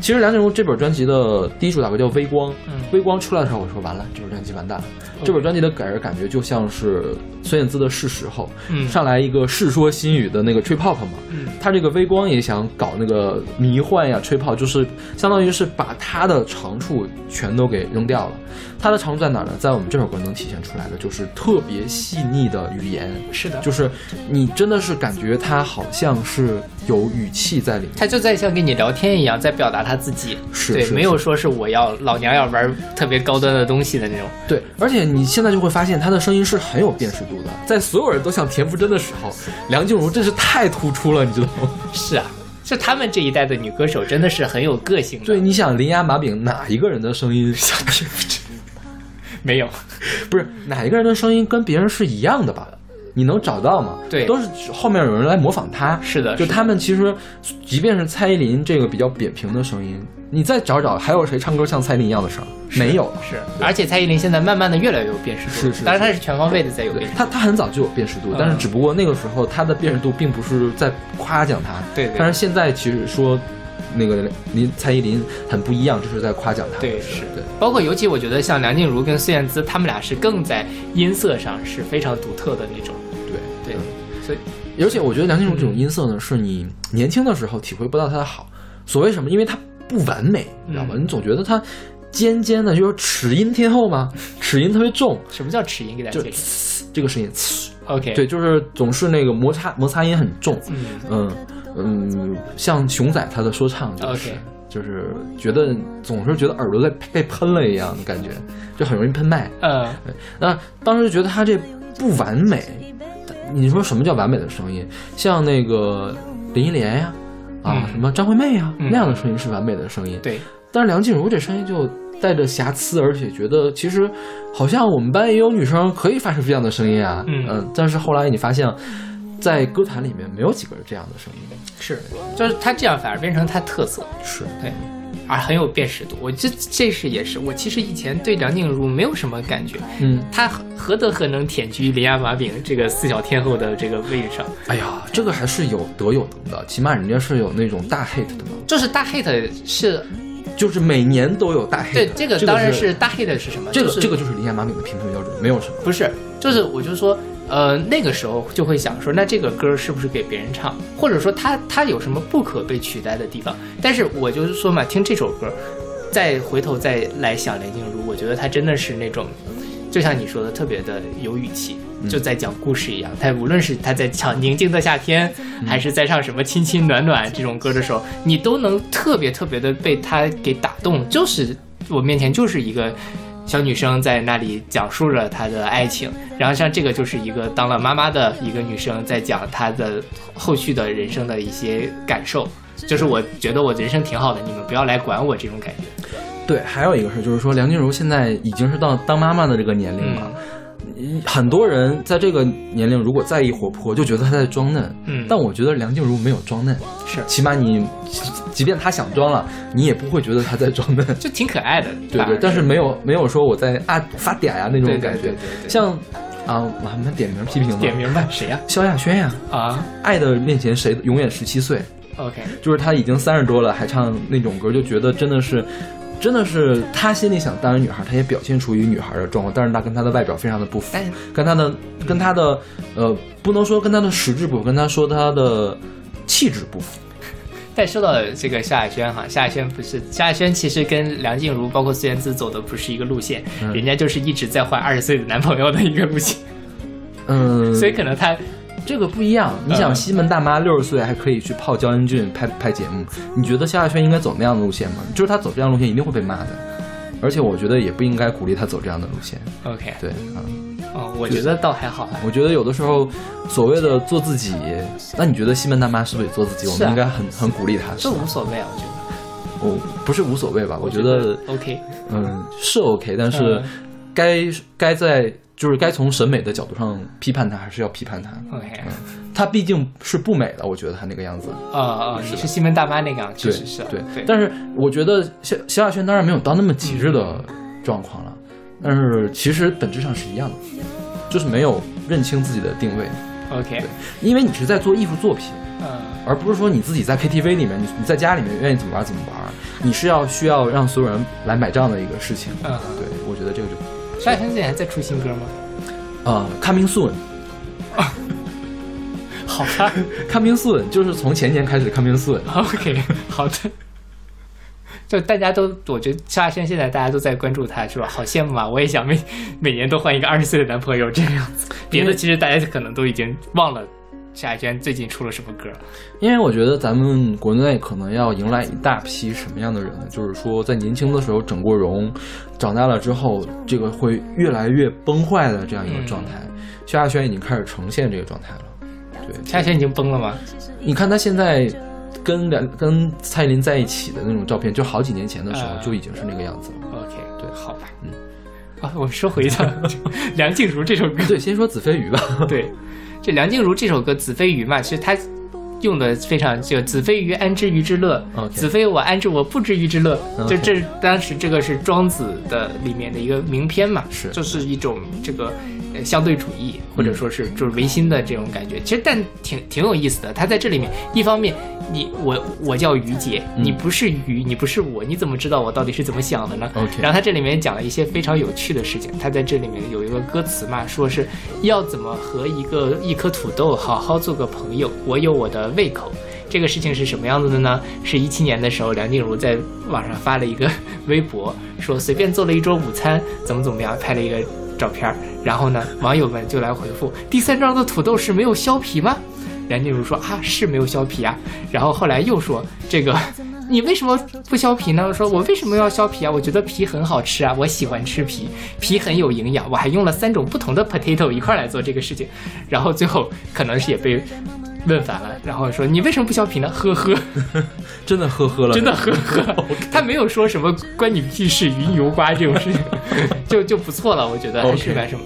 其实梁静茹这本专辑的第一主打歌叫《微光》，嗯微光出来的时候，我说完了，这本专辑完蛋了。这本专辑的给人感觉就像是孙燕姿的《是时候》，嗯。上来一个《世说新语》的那个吹泡泡嘛，嗯。他这个微光也想搞那个迷幻呀、吹泡，就是相当于是把他的长处全都给扔掉了。他的长处在哪儿呢？在我们这首歌能体现出来的就是特别细腻的语言，是的，就是你真的是感觉他好像是有语气在里面。他就在像跟你聊天一样，在表达他自己。对，是是没有说是我要老娘要玩特别高端的东西的那种。对，而且你现在就会发现他的声音是很有辨识度的，在所有人都像田馥甄的时候，梁静茹真是太突出了，你知道吗？是啊，是他们这一代的女歌手真的是很有个性的。对，，你想林雅、马饼哪一个人的声音像田馥甄？没有，不是哪一个人的声音跟别人是一样的吧？你能找到吗？对都是后面有人来模仿他。是的就他们其实，即便是蔡依林这个比较扁平的声音，你再找找还有谁唱歌像蔡依林一样的声？没有。是，而且蔡依林现在慢慢的越来越有辨识度，是是当然她是全方位的在有对辨识度。他，他很早就有辨识度，嗯但是只不过那个时候他的辨识度并不是在夸奖他，对对但是现在其实说那个林蔡依林很不一样，就是在夸奖他。对，是对。包括尤其我觉得像梁静茹跟孙燕姿，她们俩是更在音色上是非常独特的那种。对对，所以而且我觉得梁静茹这种音色呢，是你年轻的时候体会不到它的好。所谓什么？因为它不完美，你知道吗？嗯你总觉得它尖尖的，就是齿音天后嘛，齿音特别重，什么叫齿音？给大家就解释。呲这个声音，呲 OK，对，，就是总是那个摩擦摩擦音很重。嗯，嗯嗯，像熊仔他的说唱就是。OK 就是觉得总是觉得耳朵在被喷了一样的感觉，就很容易喷麦。嗯，那当时就觉得他这不完美。你说什么叫完美的声音？像那个林忆莲呀，啊，嗯什么张惠妹呀，嗯那样的声音是完美的声音。对，但是梁静茹这声音就带着瑕疵，而且觉得其实好像我们班也有女生可以发出这样的声音啊。嗯但是后来你发现，在歌坛里面没有几个这样的声音。是，就是她这样反而变成她特色，是，对，而很有辨识度。我这这是也是我其实以前对梁静茹没有什么感觉，嗯，她何德何能舔居林亚马饼这个四小天后的这个位置上？哎呀，这个还是有德有能的，起码人家是有那种大 hit 的嘛，就是大 hit 是就是每年都有大 hit。对这个当然是是大 hit 是什么？这个就是这个就是林亚马饼的评分标准，没有什么。不是，就是我就说呃，那个时候就会想说，那这个歌是不是给别人唱，或者说他他有什么不可被取代的地方？但是我就是说嘛，听这首歌，再回头再来想梁静茹，我觉得她真的是那种，就像你说的，特别的有语气，就在讲故事一样。她无论是她在唱《宁静的夏天》，还是在唱什么《亲亲暖暖》这种歌的时候，你都能特别特别的被她给打动。就是我面前就是一个。小女生在那里讲述着她的爱情，然后像这个就是一个当了妈妈的一个女生在讲她的后续的人生的一些感受，就是我觉得我人生挺好的，你们不要来管我这种感觉。对，还有一个事就是说，梁静茹现在已经是到当妈妈的这个年龄了。很多人在这个年龄如果在意活泼，就觉得他在装嫩。嗯，但我觉得梁静茹没有装嫩，是，起码你，即便她想装了，你也不会觉得她在装嫩，就挺可爱的。对对，但是没有没有说我在啊发嗲呀那种感觉。对对对。像啊，我们点名批评点名吧，谁呀？萧亚轩呀。啊，爱的面前谁永远十七岁。OK，就是他已经三十多了，还唱那种歌，就觉得真的是。真的是他心里想当个女孩，他也表现出一个女孩的状况，但是他跟她的外表非常的不符，跟她的跟她的呃，不能说跟她的实质不符，跟她说她的气质不符。但说到这个夏亚轩哈，夏亚轩不是夏亚轩，其实跟梁静茹包括孙燕姿走的不是一个路线，人家就是一直在换二十岁的男朋友的一个路线。嗯，所以可能她。这个不一样，你想西门大妈六十岁还可以去泡焦恩俊拍拍节目，你觉得萧亚轩应该走那样的路线吗？就是他走这样路线一定会被骂的，而且我觉得也不应该鼓励他走这样的路线。OK，对，嗯，哦，我觉得倒还好。我觉得有的时候所谓的做自己，那你觉得西门大妈是不是也做自己？我们应该很很鼓励她。这无所谓啊，我觉得。哦，不是无所谓吧？我觉得 OK，嗯，是 OK，但是该该在。就是该从审美的角度上批判他，还是要批判他。OK，他毕竟是不美的，我觉得他那个样子。啊啊，你是西门大妈那个样，确实是。对对。但是我觉得萧萧亚轩当然没有到那么极致的状况了，但是其实本质上是一样的，就是没有认清自己的定位。OK，对，因为你是在做艺术作品，嗯，而不是说你自己在 KTV 里面，你你在家里面愿意怎么玩怎么玩，你是要需要让所有人来买账的一个事情。嗯，对，我觉得这个就。萧亚轩最近还在出新歌吗？啊，Coming Soon，好看，Coming Soon 就是从前年开始 Coming Soon。OK，好的。就大家都，我觉得萧亚轩现在大家都在关注他，是吧？好羡慕啊！我也想每每年都换一个二十岁的男朋友这个样子。别的其实大家可能都已经忘了。夏亚轩最近出了什么歌？因为我觉得咱们国内可能要迎来一大批什么样的人呢？就是说，在年轻的时候整过容，长大了之后，这个会越来越崩坏的这样一个状态。萧亚轩已经开始呈现这个状态了。对，夏亚轩已经崩了吗？你看他现在跟梁跟蔡依林在一起的那种照片，就好几年前的时候就已经是那个样子了。OK，对，好吧，嗯，啊，我们说回一下 梁静茹这首歌。对，先说子非鱼吧。对。这梁静茹这首歌《子非鱼》嘛，其实她用的非常就“子非鱼，安知鱼之乐？子非我，安知我不知鱼之乐？”就这当时这个是庄子的里面的一个名篇嘛，是，就是一种这个。相对主义，或者说是就是唯心的这种感觉，其实但挺挺有意思的。他在这里面，一方面你我我叫于姐，你不是鱼，你不是我，你怎么知道我到底是怎么想的呢？OK。然后他这里面讲了一些非常有趣的事情。他在这里面有一个歌词嘛，说是要怎么和一个一颗土豆好好做个朋友，我有我的胃口。这个事情是什么样子的呢？是一七年的时候，梁静茹在网上发了一个 微博，说随便做了一桌午餐，怎么怎么样，拍了一个。照片，然后呢，网友们就来回复：第三张的土豆是没有削皮吗？梁静茹说啊，是没有削皮啊。然后后来又说这个，你为什么不削皮呢？说我为什么要削皮啊？我觉得皮很好吃啊，我喜欢吃皮，皮很有营养。我还用了三种不同的 potato 一块来做这个事情。然后最后可能是也被。问反了，然后说你为什么不削皮呢？呵呵，真的呵呵了，真的呵呵。他没有说什么关你屁事，云油瓜这种事情，就就不错了。我觉得还是蛮什么，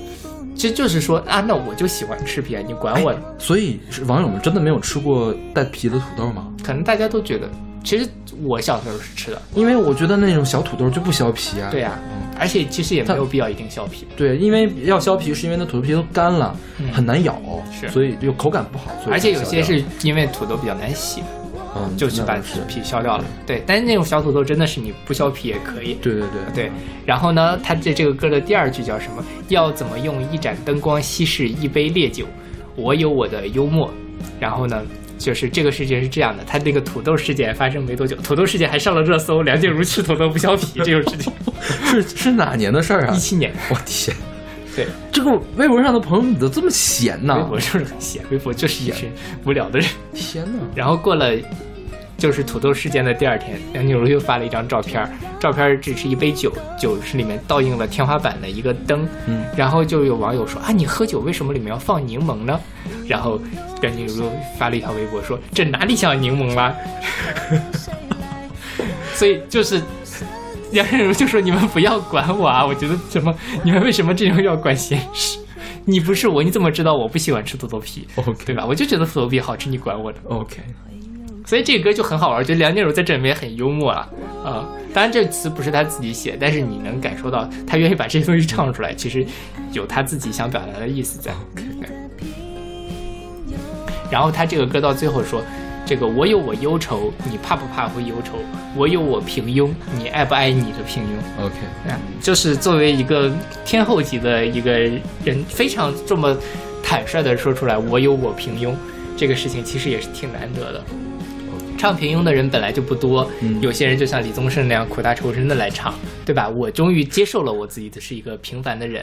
其实就是说啊，那我就喜欢吃皮啊，你管我？所以网友们真的没有吃过带皮的土豆吗？可能大家都觉得，其实我小时候是吃的，因为我觉得那种小土豆就不削皮啊。对呀。而且其实也没有必要一定削皮，对，因为要削皮是因为那土豆皮都干了，很难咬，是，所以就口感不好。而且有些是因为土豆比较难洗，嗯，就是把皮削掉了。对，但是那种小土豆真的是你不削皮也可以。对对对对，然后呢，他这这个歌的第二句叫什么？要怎么用一盏灯光稀释一杯烈酒？我有我的幽默。然后呢，就是这个事情是这样的，他那个土豆事件发生没多久，土豆事件还上了热搜，梁静茹吃土豆不削皮这种事情，是是哪年的事儿啊一？七年。我天，对，这个微博上的朋友你怎么这么闲呢微？博就是很闲，微博就是一群无聊的人。天呐！然后过了，就是土豆事件的第二天，梁静茹又发了一张照片，照片只是一杯酒，酒是里面倒映了天花板的一个灯，嗯，然后就有网友说啊，你喝酒为什么里面要放柠檬呢？然后梁静茹发了一条微博说，这哪里像柠檬啦？所以就是。梁静茹就说：“你们不要管我啊！我觉得怎么，你们为什么这样要管闲事？你不是我，你怎么知道我不喜欢吃土豆皮？OK 对吧？我就觉得土豆皮好吃，你管我的。OK，所以这个歌就很好玩，我觉得梁静茹在这里面很幽默啊啊、当然这词不是她自己写，但是你能感受到她愿意把这些东西唱出来，其实有她自己想表达的意思在。对 然后他这个歌到最后说：“这个我有我忧愁，你怕不怕会忧愁？我有我平庸，你爱不爱你的平庸？” OK，啊，就是作为一个天后级的一个人，非常这么坦率的说出来，我有我平庸，这个事情其实也是挺难得的。唱平庸的人本来就不多，嗯有些人就像李宗盛那样苦大仇深的来唱，对吧？我终于接受了我自己的是一个平凡的人，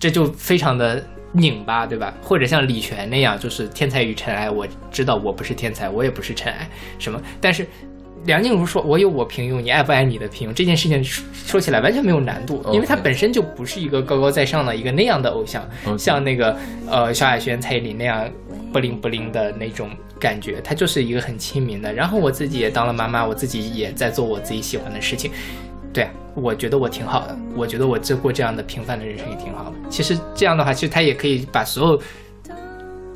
这就非常的拧巴，对吧？或者像李泉那样，就是天才与尘埃，我知道我不是天才，我也不是尘埃，什么，但是。梁静茹说：“我有我平庸，你爱不爱你的平庸。”这件事情说说起来完全没有难度，因为她本身就不是一个高高在上的一个那样的偶像像那个呃萧亚轩、蔡依林那样不灵不灵的那种感觉，她就是一个很亲民的。然后我自己也当了妈妈，我自己也在做我自己喜欢的事情。对啊，我觉得我挺好的，我觉得我这过这样的平凡的人生也挺好的。其实这样的话，其实他也可以把所有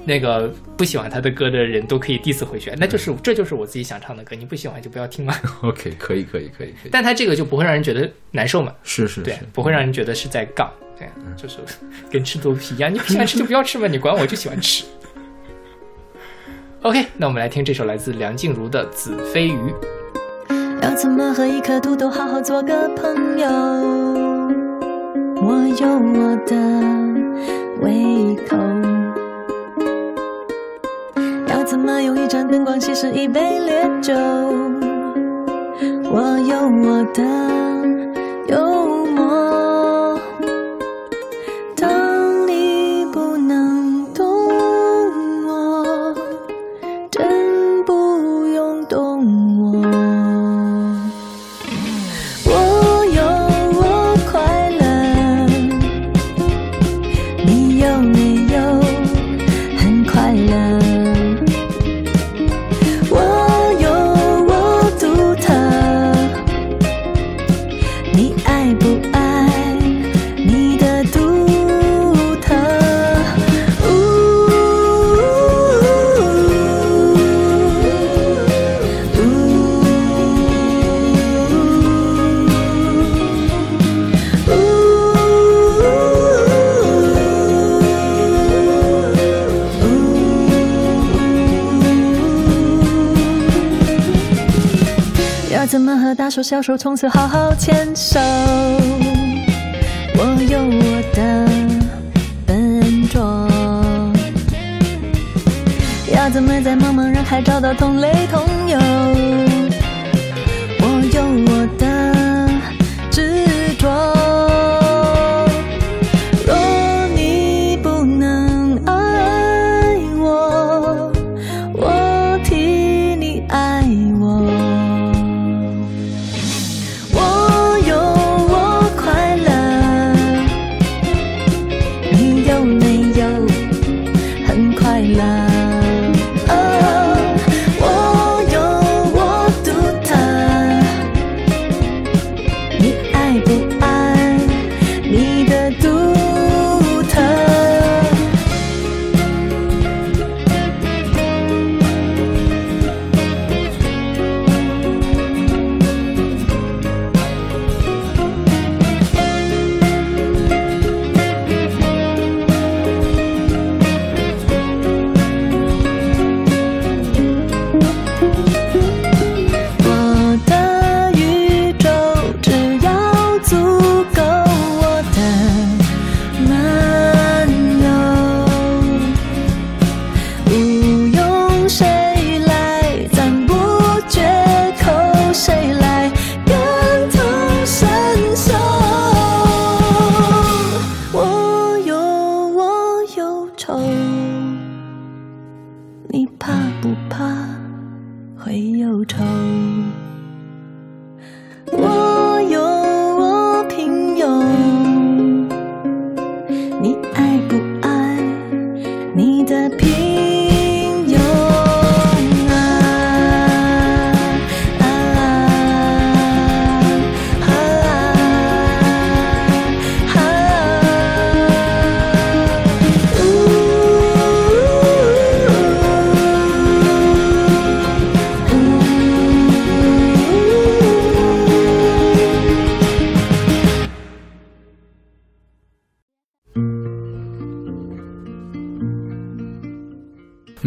那个不喜欢他的歌的人都可以 diss 回去，那就是这就是我自己想唱的歌，你不喜欢就不要听嘛。OK，可以可以可以可以，但他这个就不会让人觉得难受嘛，对是是对，，不会让人觉得是在杠，对，就是跟吃豆皮一样，你不喜欢吃就不要吃嘛，你管我就喜欢吃。OK，那我们来听这首来自梁静茹的《子非鱼》。要怎么和一颗土豆好好做个朋友？我有我的胃口。怎么用一盏灯光稀释一杯烈酒？我有我的忧要怎么和大手小手从此好好牵手？我有我的笨拙。要怎么在茫茫人海找到同类同友？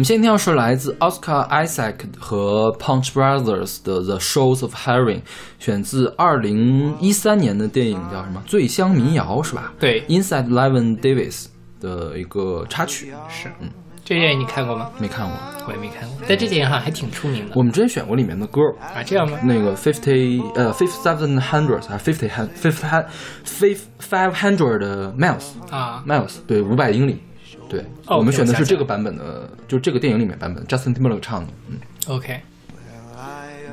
先听到是来自 Oscar Isaac 和 Punch Brothers 的《The Shows of Herring》，选自二零一三年的电影叫什么《醉乡民谣》是吧？对，Inside Levin Davis 的一个插曲，是，嗯，这电影你看过吗？没看过。我也没看过，但这电影好像还挺出名的我们之前选过里面的歌，啊，这样吗？那个 fifty 呃 fifty seven hundred 还是 fifty fifty fifty five hundred miles 啊，miles 对五百英里。对，哦我们选的是这个版本的，就是这个电影里面版本，Justin Timberlake 唱的。嗯，OK，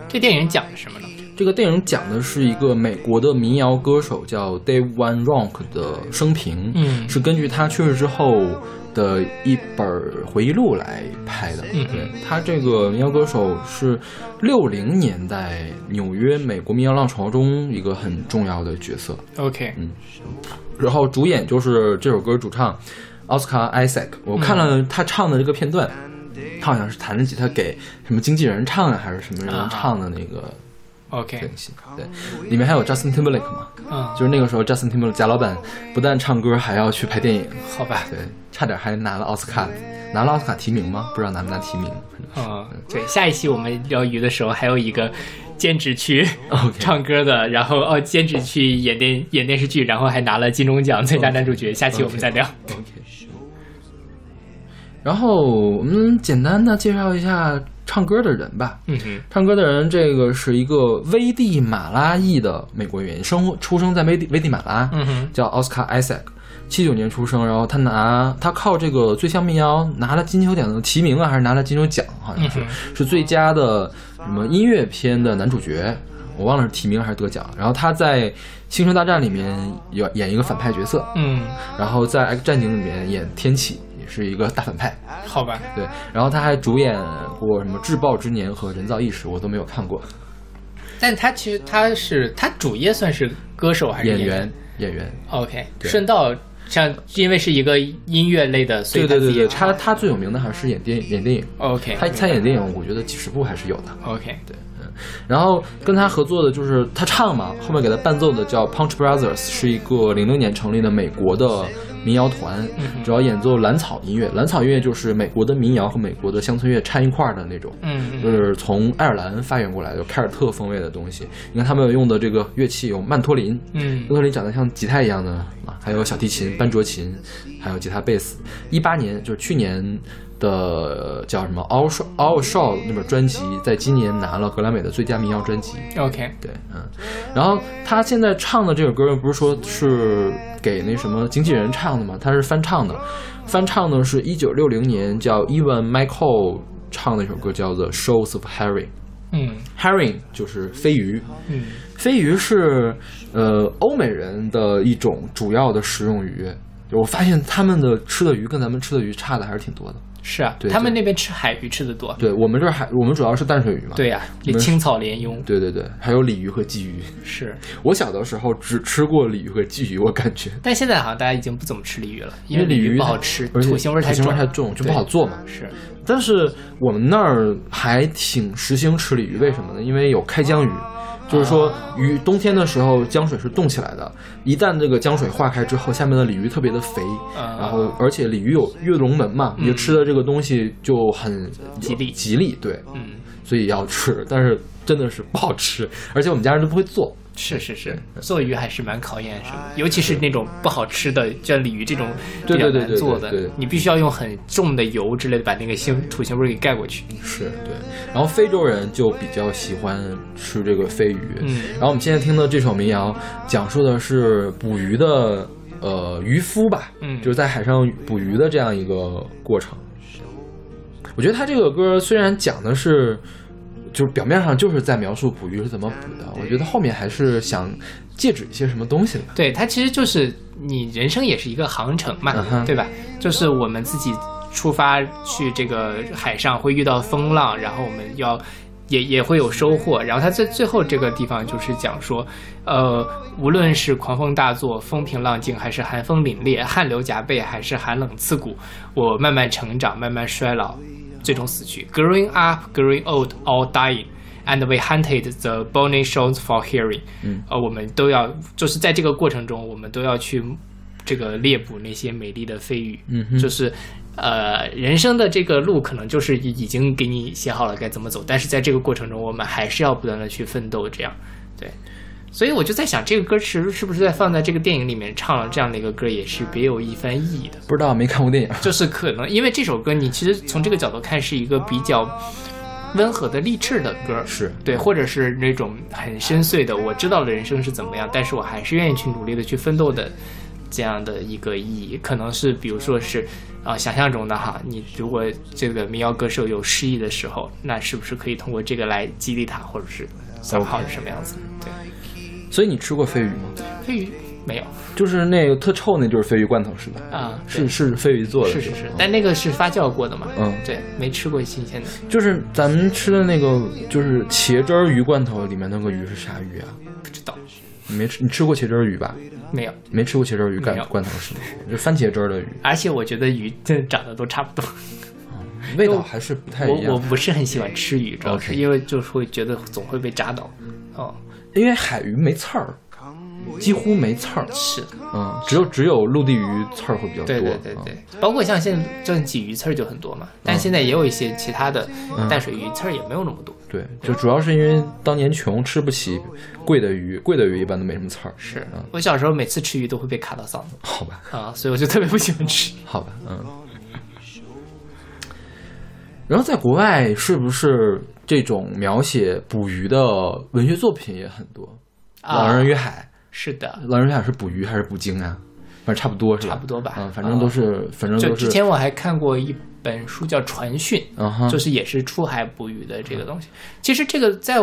这电影讲的什么呢？这个电影讲的是一个美国的民谣歌手叫 Dave Van Ronk 的生平，嗯是根据他去世之后的一本回忆录来拍的。嗯对他这个民谣歌手是六零年代纽约美国民谣浪潮中一个很重要的角色。OK，嗯然后主演就是这首歌主唱奥斯卡·艾塞克。我看了他唱的这个片段，他好像是弹着吉他给什么经纪人唱的，还是什么人啊唱的那个 OK。对，里面还有 Justin Timberlake 嘛，嗯，就是那个时候 Justin Timberlake 贾老板不但唱歌，还要去拍电影，好吧，对，差点还拿了奥斯卡，拿了奥斯卡提名吗？不知道拿没拿提名。嗯，对，下一期我们聊鱼的时候，还有一个兼职去唱歌的，然后哦，兼职去演电演电视剧，然后还拿了金钟奖最佳男主角。下期我们再聊。然后我们简单的介绍一下唱歌的人吧。嗯哼，唱歌的人，这个是一个危地马拉裔的美国演员，生活出生在危地危地马拉，嗯哼，叫奥斯卡·艾塞克，七九年出生，然后他拿他靠这个《最像民谣》拿了金球奖的提名啊，还是拿了金球奖，好像是、嗯是最佳的什么音乐片的男主角，我忘了是提名还是得奖。然后他在《星球大战》里面演演一个反派角色，嗯，然后在《X 战警》里面演天启，也是一个大反派。好吧，对，然后他还主演过什么《至暴之年》和《人造意识》，我都没有看过。但他其实他是他主业算是歌手还是员演员，演员，？OK，顺道像因为是一个音乐类的，所以对对对他他最有名的还是演电影，演电影。OK，他他演电影，我觉得几十部还是有的。OK，然后跟他合作的就是他唱嘛，后面给他伴奏的叫 Punch Brothers，是一个零六年成立的美国的民谣团，嗯主要演奏蓝草音乐。蓝草音乐就是美国的民谣和美国的乡村乐掺一块儿的那种。嗯嗯就是从爱尔兰发源过来的凯尔特风味的东西。你看他们用的这个乐器有曼托林，嗯曼托林长得像吉他一样的啊，还有小提琴、班卓琴，还有吉他、贝斯。一八年就是去年的呃叫什么 All Show All Show 那本专辑，在今年拿了格莱美的最佳民谣专辑。，OK，对，嗯，然后他现在唱的这首歌又不是说是给那什么经纪人唱的吗，他是翻唱的，翻唱的是一九六零年叫 Evan Michael 唱的一首歌，叫做《Shows of Herring》。嗯 Herring 就是飞鱼，嗯飞鱼是呃欧美人的一种主要的食用鱼。就我发现他们的吃的鱼跟咱们吃的鱼差的还是挺多的。是啊，对他们那边吃海鱼吃的多。对我们这儿海我们主要是淡水鱼嘛。对呀，你们青草鲢鳙对对对，还有鲤鱼和鲫鱼。是，我小的时候只吃过鲤鱼和鲫鱼，我感觉。但现在好像大家已经不怎么吃鲤鱼了，因为为鲤鱼不好吃，土腥味儿太重，太重，就不好做嘛。是，但是我们那儿还挺实行吃鲤鱼，为什么呢？因为有开江鱼，就是说鱼冬天的时候江水是冻起来的，一旦这个江水化开之后，下面的鲤鱼特别的肥，嗯然后而且鲤鱼有跃龙门嘛，你吃的这个东西就很吉利。吉利，对，嗯。所以要吃，但是真的是不好吃，而且我们家人都不会做，是是是，做鱼还是蛮考验什么，尤其是那种不好吃的，像鲤鱼这种比较对对对对难做的，你必须要用很重的油之类的把那个腥土腥味儿给盖过去。是对。然后非洲人就比较喜欢吃这个飞鱼，嗯。然后我们现在听的这首民谣，讲述的是捕鱼的呃渔夫吧，嗯。就是在海上捕鱼的这样一个过程。我觉得他这个歌虽然讲的是，就是表面上就是在描述捕鱼是怎么捕的，我觉得后面还是想借指一些什么东西的。对，它其实就是你人生也是一个航程嘛，嗯对吧？就是我们自己出发去这个海上会遇到风浪，然后我们要也也会有收获。然后它最最后这个地方就是讲说，呃，无论是狂风大作、风平浪静，还是寒风凛冽、汗流浃背，还是寒冷刺骨，我慢慢成长，慢慢衰老，最终死去。Growing up, growing old, all dying. And we hunted the bony shores for hearing。嗯，呃，我们都要就是在这个过程中，我们都要去这个猎捕那些美丽的飞鱼。嗯哼就是呃，人生的这个路可能就是已已经给你写好了该怎么走，但是在这个过程中，我们还是要不断的去奋斗，这样对。所以我就在想，这个歌词是不是在放在这个电影里面唱了这样的一个歌，也是别有一番意义的。不知道没看过电影，就是可能因为这首歌，你其实从这个角度看是一个比较温和的励志的歌，是对，或者是那种很深邃的，我知道了人生是怎么样，但是我还是愿意去努力的去奋斗的这样的一个意义，可能是比如说是啊、想象中的哈，你如果这个民谣歌手有失意的时候，那是不是可以通过这个来激励他，或者是三号是什么样子？对，所以你吃过鲱鱼吗？鲱鱼没有就是那个特臭，那就是鲱鱼罐头是吧？啊，是是鲱鱼做的，是是是，但那个是发酵过的嘛？嗯对，没吃过新鲜的，就是咱们吃的那个，就是茄汁儿鱼罐头里面那个鱼是啥鱼啊？不知道，你没吃？你吃过茄汁儿鱼吧？没有。没吃过茄汁儿鱼罐罐头是吗？就番茄汁儿的鱼，而且我觉得鱼真的长得都差不多。味道还是不太一我我。不是很喜欢吃鱼，主要是因为就是会觉得总会被扎到。哦，因为海鱼没刺儿，几乎没刺儿，是，嗯，只有只有陆地鱼刺儿会比较多。对对对包括像现在正鲫鱼刺儿就很多嘛，但现在也有一些其他的嗯淡水鱼刺儿也没有那么多。对，就主要是因为当年穷，吃不起贵的鱼，贵的鱼一般都没什么刺儿。是嗯我小时候每次吃鱼都会被卡到嗓子好吧，啊，所以我就特别不喜欢吃。好吧，嗯。然后在国外，是不是这种描写捕鱼的文学作品也很多？老人与海》是的，《老人与海》是捕鱼还是捕鲸啊？反正差不多是吧？差不多吧嗯，反正都是，反正就。之前我还看过一本书叫《传讯》，就是也是出海捕鱼的这个东西。其实这个在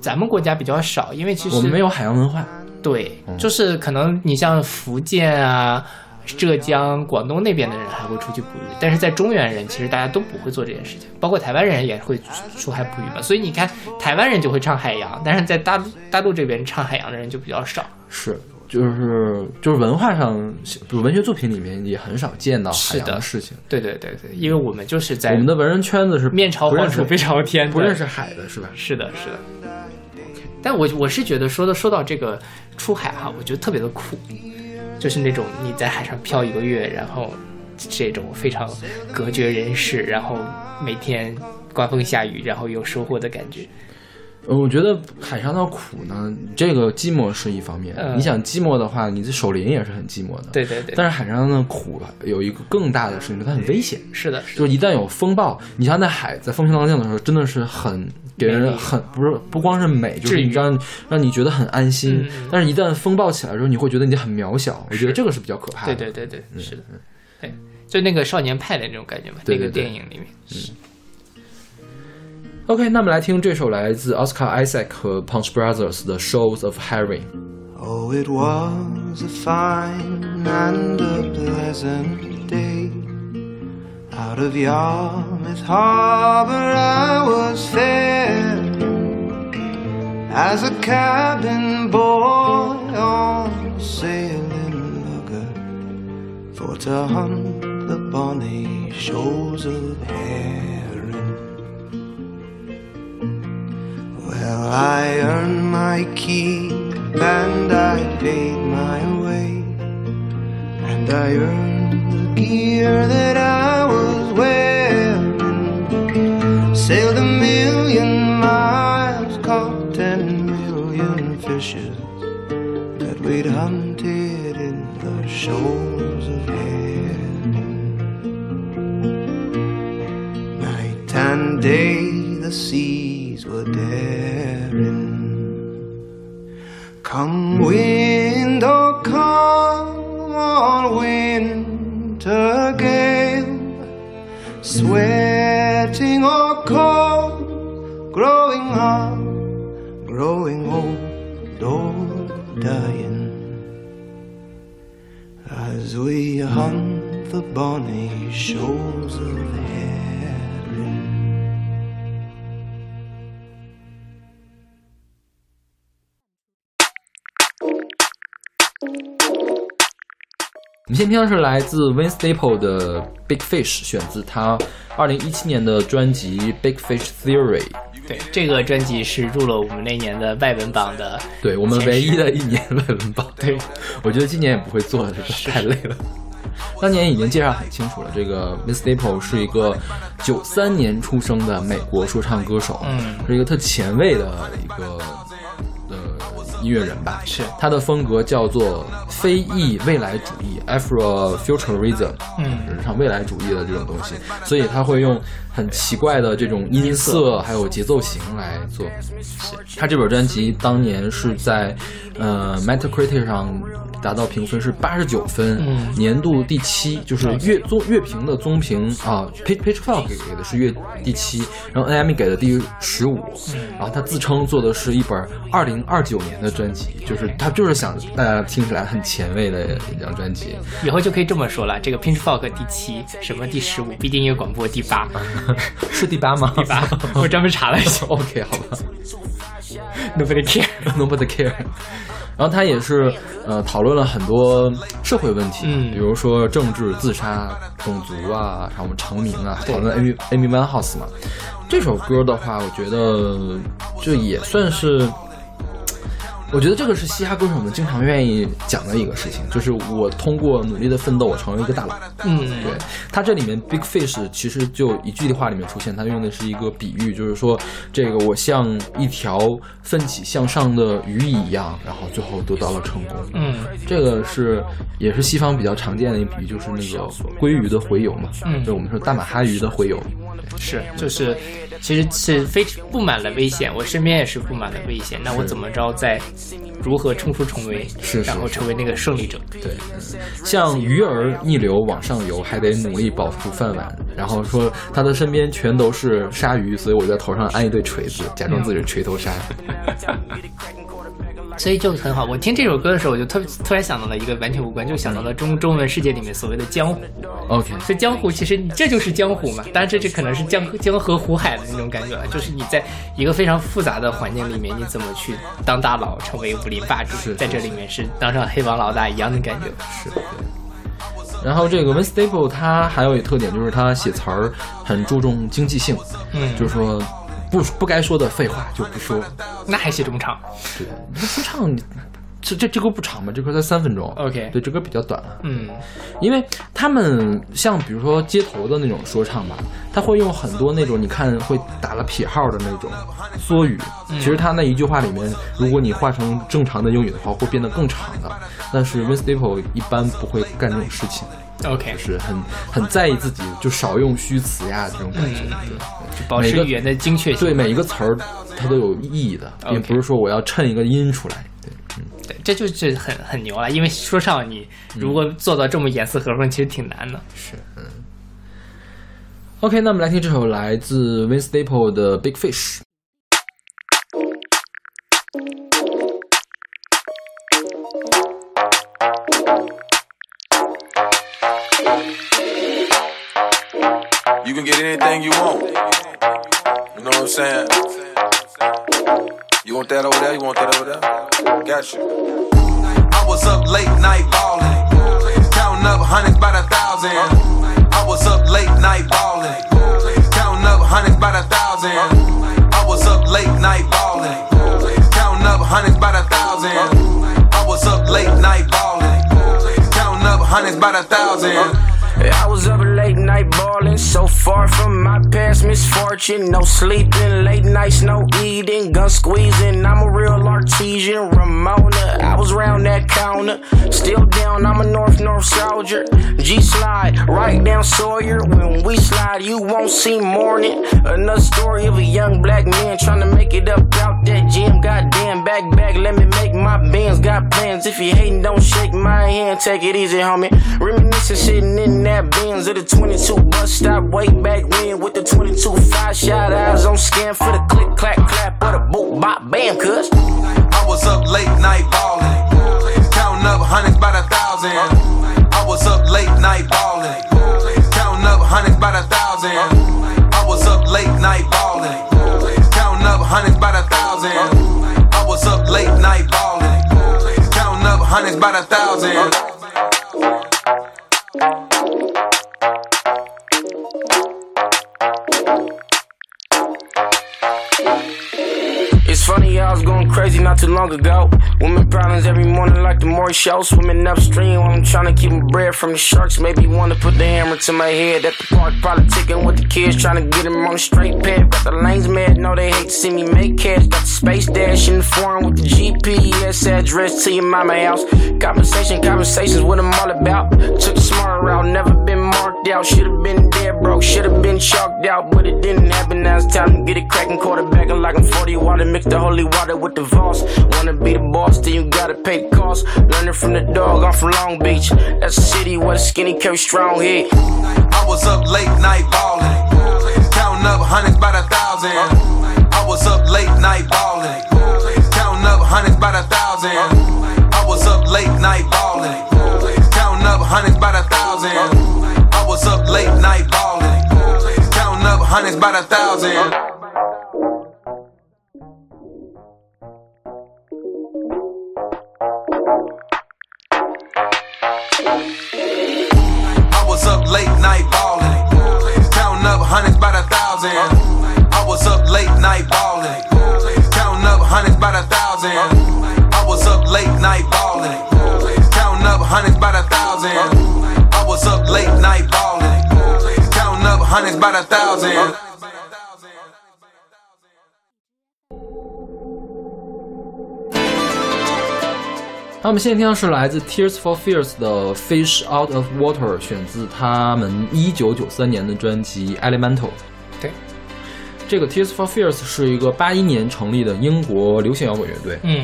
咱们国家比较少，因为其实我们没有海洋文化。对，嗯就是可能你像福建啊、浙江、广东那边的人还会出去捕鱼，但是在中原人其实大家都不会做这件事情，包括台湾人也会出出海捕鱼嘛。所以你看，台湾人就会唱海洋，但是在大陆大陆这边唱海洋的人就比较少。是，就是就是文化上，比如文学作品里面也很少见到海洋的事情。对对对对，因为我们就是在我们的文人圈子是面朝黄土背朝天的，不认识海的是吧？是的，是的。但我我是觉得说的说到这个出海哈，我觉得特别的苦，就是那种你在海上漂一个月，然后这种非常隔绝人世，然后每天刮风下雨，然后有收获的感觉。呃，我觉得海上的苦呢，这个寂寞是一方面。嗯你想寂寞的话，你的守林也是很寂寞的。。对对对，但是海上的苦啊有一个更大的事情，它很危险。是的，是的就是一旦有风暴，你像在海在风平浪静的时候，真的是很给人很不是不光是美，就是你让让你觉得很安心。但是，一旦风暴起来的时候，你会觉得你很渺小。我觉得这个是比较可怕的。对对对对，是的，对，就那个少年派的那种感觉嘛，那个对对对电影里面。嗯 OK，那么来听这首来自 Oscar Isaac 和 Punch Brothers 的《Shows of Herring》。Oh, it was a fine and a pleasant day. Out of Yarmouth Harbour I was fair as a cabin boy on sailing lugger for to hunt the bonny shows of herring. Well, I earned my keep and I paid my way, and I earned the gear that I bonny shoals of heaven. 我们先听的是来自 Win Staple 的 Big Fish，选自他二零一七年的专辑《Big Fish Theory》。对，这个专辑是入了我们那年的外文榜的。对我们唯一的一年外文榜。对，我觉得今年也不会做了，这个太累了。当年已经介绍很清楚了，这个 Miss Staple 是一个九三年出生的美国说唱歌手，嗯。是一个特前卫的一个呃音乐人吧。是。他的风格叫做非裔未来主义 （Afrofuturism），嗯。就是像未来主义的这种东西，所以他会用很奇怪的这种音色还有节奏型来做。他这本专辑当年是在呃 Metacritic 上达到评分是八十九分，嗯年度第七，就是月综月评的综评啊，Page Pitchfork 给给的是月第七，然后 NME 给的第十五，然后他自称做的是一本二零二九年的专辑，就是他就是想大家听起来很前卫的一张专辑。以后就可以这么说了，这个 Pinchfork 第七，什么第十五，必定音乐广播第八，是第八吗？第八，我专门查了一下 OK，好吧。，Nobody care。Nobody care。然后他也是呃讨论了很多社会问题，嗯比如说政治、自杀、种族啊，然后我们成名啊，讨论 Amy Amy Winehouse 嘛。这首歌的话，我觉得这也算是。我觉得这个是嘻哈歌手们经常愿意讲的一个事情，就是我通过努力的奋斗，我成为一个大佬。嗯，对，他这里面 big fish 其实就一句话里面出现，他用的是一个比喻，就是说这个我像一条奋起向上的鱼一样，然后最后得到了成功。嗯这个是也是西方比较常见的一比喻，就是那个鲑鱼的洄游嘛，嗯就我们说大马哈鱼的洄游。是，就是，其实是非布满了危险，我身边也是布满了危险。那我怎么着在如何冲出重围，是是然后成为那个胜利者？对，嗯像鱼儿逆流往上游，还得努力保住饭碗。然后说他的身边全都是鲨鱼，所以我在头上安一对锤子，假装自己是锤头鲨。所以就很好。我听这首歌的时候，我就特突然想到了一个完全无关，就想到了中中文世界里面所谓的江湖。OK，所以江湖其实这就是江湖嘛，当然这这可能是江江河湖海的那种感觉了，就是你在一个非常复杂的环境里面，你怎么去当大佬，成为武林霸主，在这里面是当上黑帮老大一样的感觉。是对。然后这个 Win Staple 他还有一个特点，就是他写词儿很注重经济性，嗯，就是说不不该说的废话就不说。那还写这么长对，你说说唱，这这这歌不长嘛，这歌才三分钟。？OK，对，这歌比较短了。嗯因为他们像比如说街头的那种说唱吧，他会用很多那种你看会打了撇号的那种缩语。其实他那一句话里面，如果你换成正常的英语的话，会变得更长的。但是 Win Staple 一般不会干这种事情，，OK，就是很很在意自己，就少用虚词呀这种感觉。嗯对，保持语言的精确性。对每一个词儿它都有意义的，也不是说我要衬一个音出来。对，嗯。对，这就是很很牛了。因为说唱你如果做到这么严丝合缝，其实挺难的。是，嗯。OK，那我们来听这首来自 Vince Staple 的《Big Fish》。Get anything you want. You know what I'm saying? You want that over there? You want that over there? Got you. I was up late night ballin', counting up hundreds by the thousand. I was up late night ballin', counting up hundreds by the thousand. I was up late night ballin', counting up hundreds by the thousand. I was up late night ballin', counting up hundreds by the thousand. I was up late night balling, so far from my past misfortune. No sleeping, late nights, no eating, gun squeezing. I'm a real artesian, Ramona. I was round that counter, still down. I'm a North North soldier. G slide right down Sawyer. When we slide, you won't see morning. Another story of a young black man trying to make it up out that gym. Goddamn, back back, let me make my bands. Got plans. If you hating, don't shake my hand. Take it easy, homie. Reminiscing, sitting in that Benz at the 22 bus stop way back when with the 22 five shot eyes on scan for the click clack clap or the boot bop bam. Cuz I was up late night ballin', counting up hundreds by the thousand. I was up late night ballin', counting up hundreds by the thousand. I was up late night ballin', counting up hundreds by the thousand. I was up late night ballin', counting up hundreds by the thousand. Crazy not too long ago. Women problems every morning like the Maury show. Swimming upstream while I'm trying to keep my bread from the sharks. Maybe want to put the hammer to my head at the park. Probably ticking with the kids, trying to get them on the straight path. Got the lanes mad, know they hate to see me make cash. Got the space dash in the foreign with the GPS address to your mama house. Conversation, conversations, what I'm all about. Took the smart route, never been marked out. Should've been dead broke, should've been chalked out, but it didn't happen. Now it's time to get it cracking, quarterbacking like I'm 40 water. Mix the holy water with the Voss. Wanna be the boss, then you gotta pay the cost. Learning from the dog, I'm from Long Beach. That's a city where the skinny carry strong head. I was up late night ballin', counting up hundreds by the thousand. I was up late night ballin', counting up hundreds by the thousand. I was up late night ballin', counting up hundreds by the thousand. I was up late night ballin', counting up hundreds by the thousand. Night ballin', counting up hundreds by the thousand. I was up late night ballin', counting up hundreds by the thousand. I was up late night ballin', counting up hundreds by the thousand. I was up late night ballin', counting up hundreds by the thousand. 那我们现在听到是来自 Tears for Fears 的《Fish Out of Water》，选自他们一九九三年的专辑《Elemental》。对，这个 Tears for Fears 是一个八一年成立的英国流行摇滚乐队。嗯，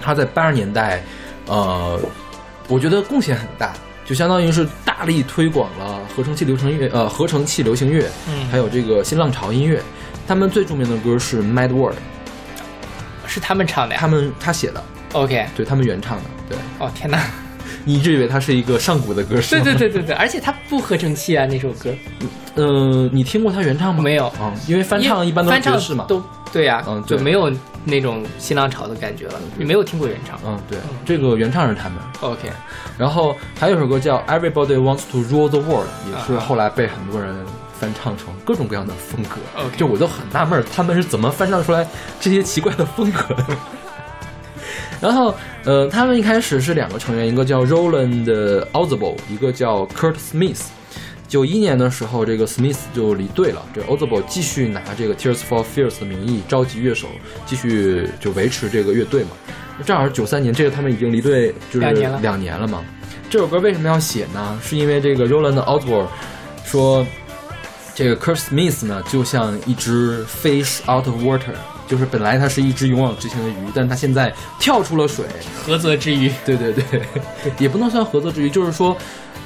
他在八十年代，呃，我觉得贡献很大，就相当于是大力推广了合成器流行乐，呃，合成器流行乐，嗯还有这个新浪潮音乐。他们最著名的歌是《Mad World》，是他们唱的呀。他们他写的，OK，对他们原唱的，对哦天哪，你一直以为他是一个上古的歌，是对吗？对对对对对，而且他不合成器啊，那首歌嗯，你听过他原唱吗？没有嗯、因为翻唱一般都是爵士嘛。都对呀、嗯对就没有那种新浪潮的感觉了。你没有听过原唱、嗯，对，这个原唱是他们。OK，然后还有首歌叫《Everybody Wants to Rule the World》，也是啊后来被很多人翻唱成各种各样的风格。就我都很纳闷，他们是怎么翻唱出来这些奇怪的风格的。然后，呃，他们一开始是两个成员，一个叫 Roland Ozable，一个叫 Kurt Smith。九一年的时候，这个 Smith 就离队了，这 Ozable 继续拿这个 Tears for Fears 的名义召集乐手，继续就维持这个乐队嘛。正好是九三年，这个他们已经离队就是两年了嘛。这首歌为什么要写呢？是因为这个 Roland Ozable 说，这个 Kurt Smith 呢，就像一只 fish out of water，就是本来它是一只勇往直前的鱼，但是它现在跳出了水。涸泽之鱼。对对对，也不能算涸泽之鱼，就是说，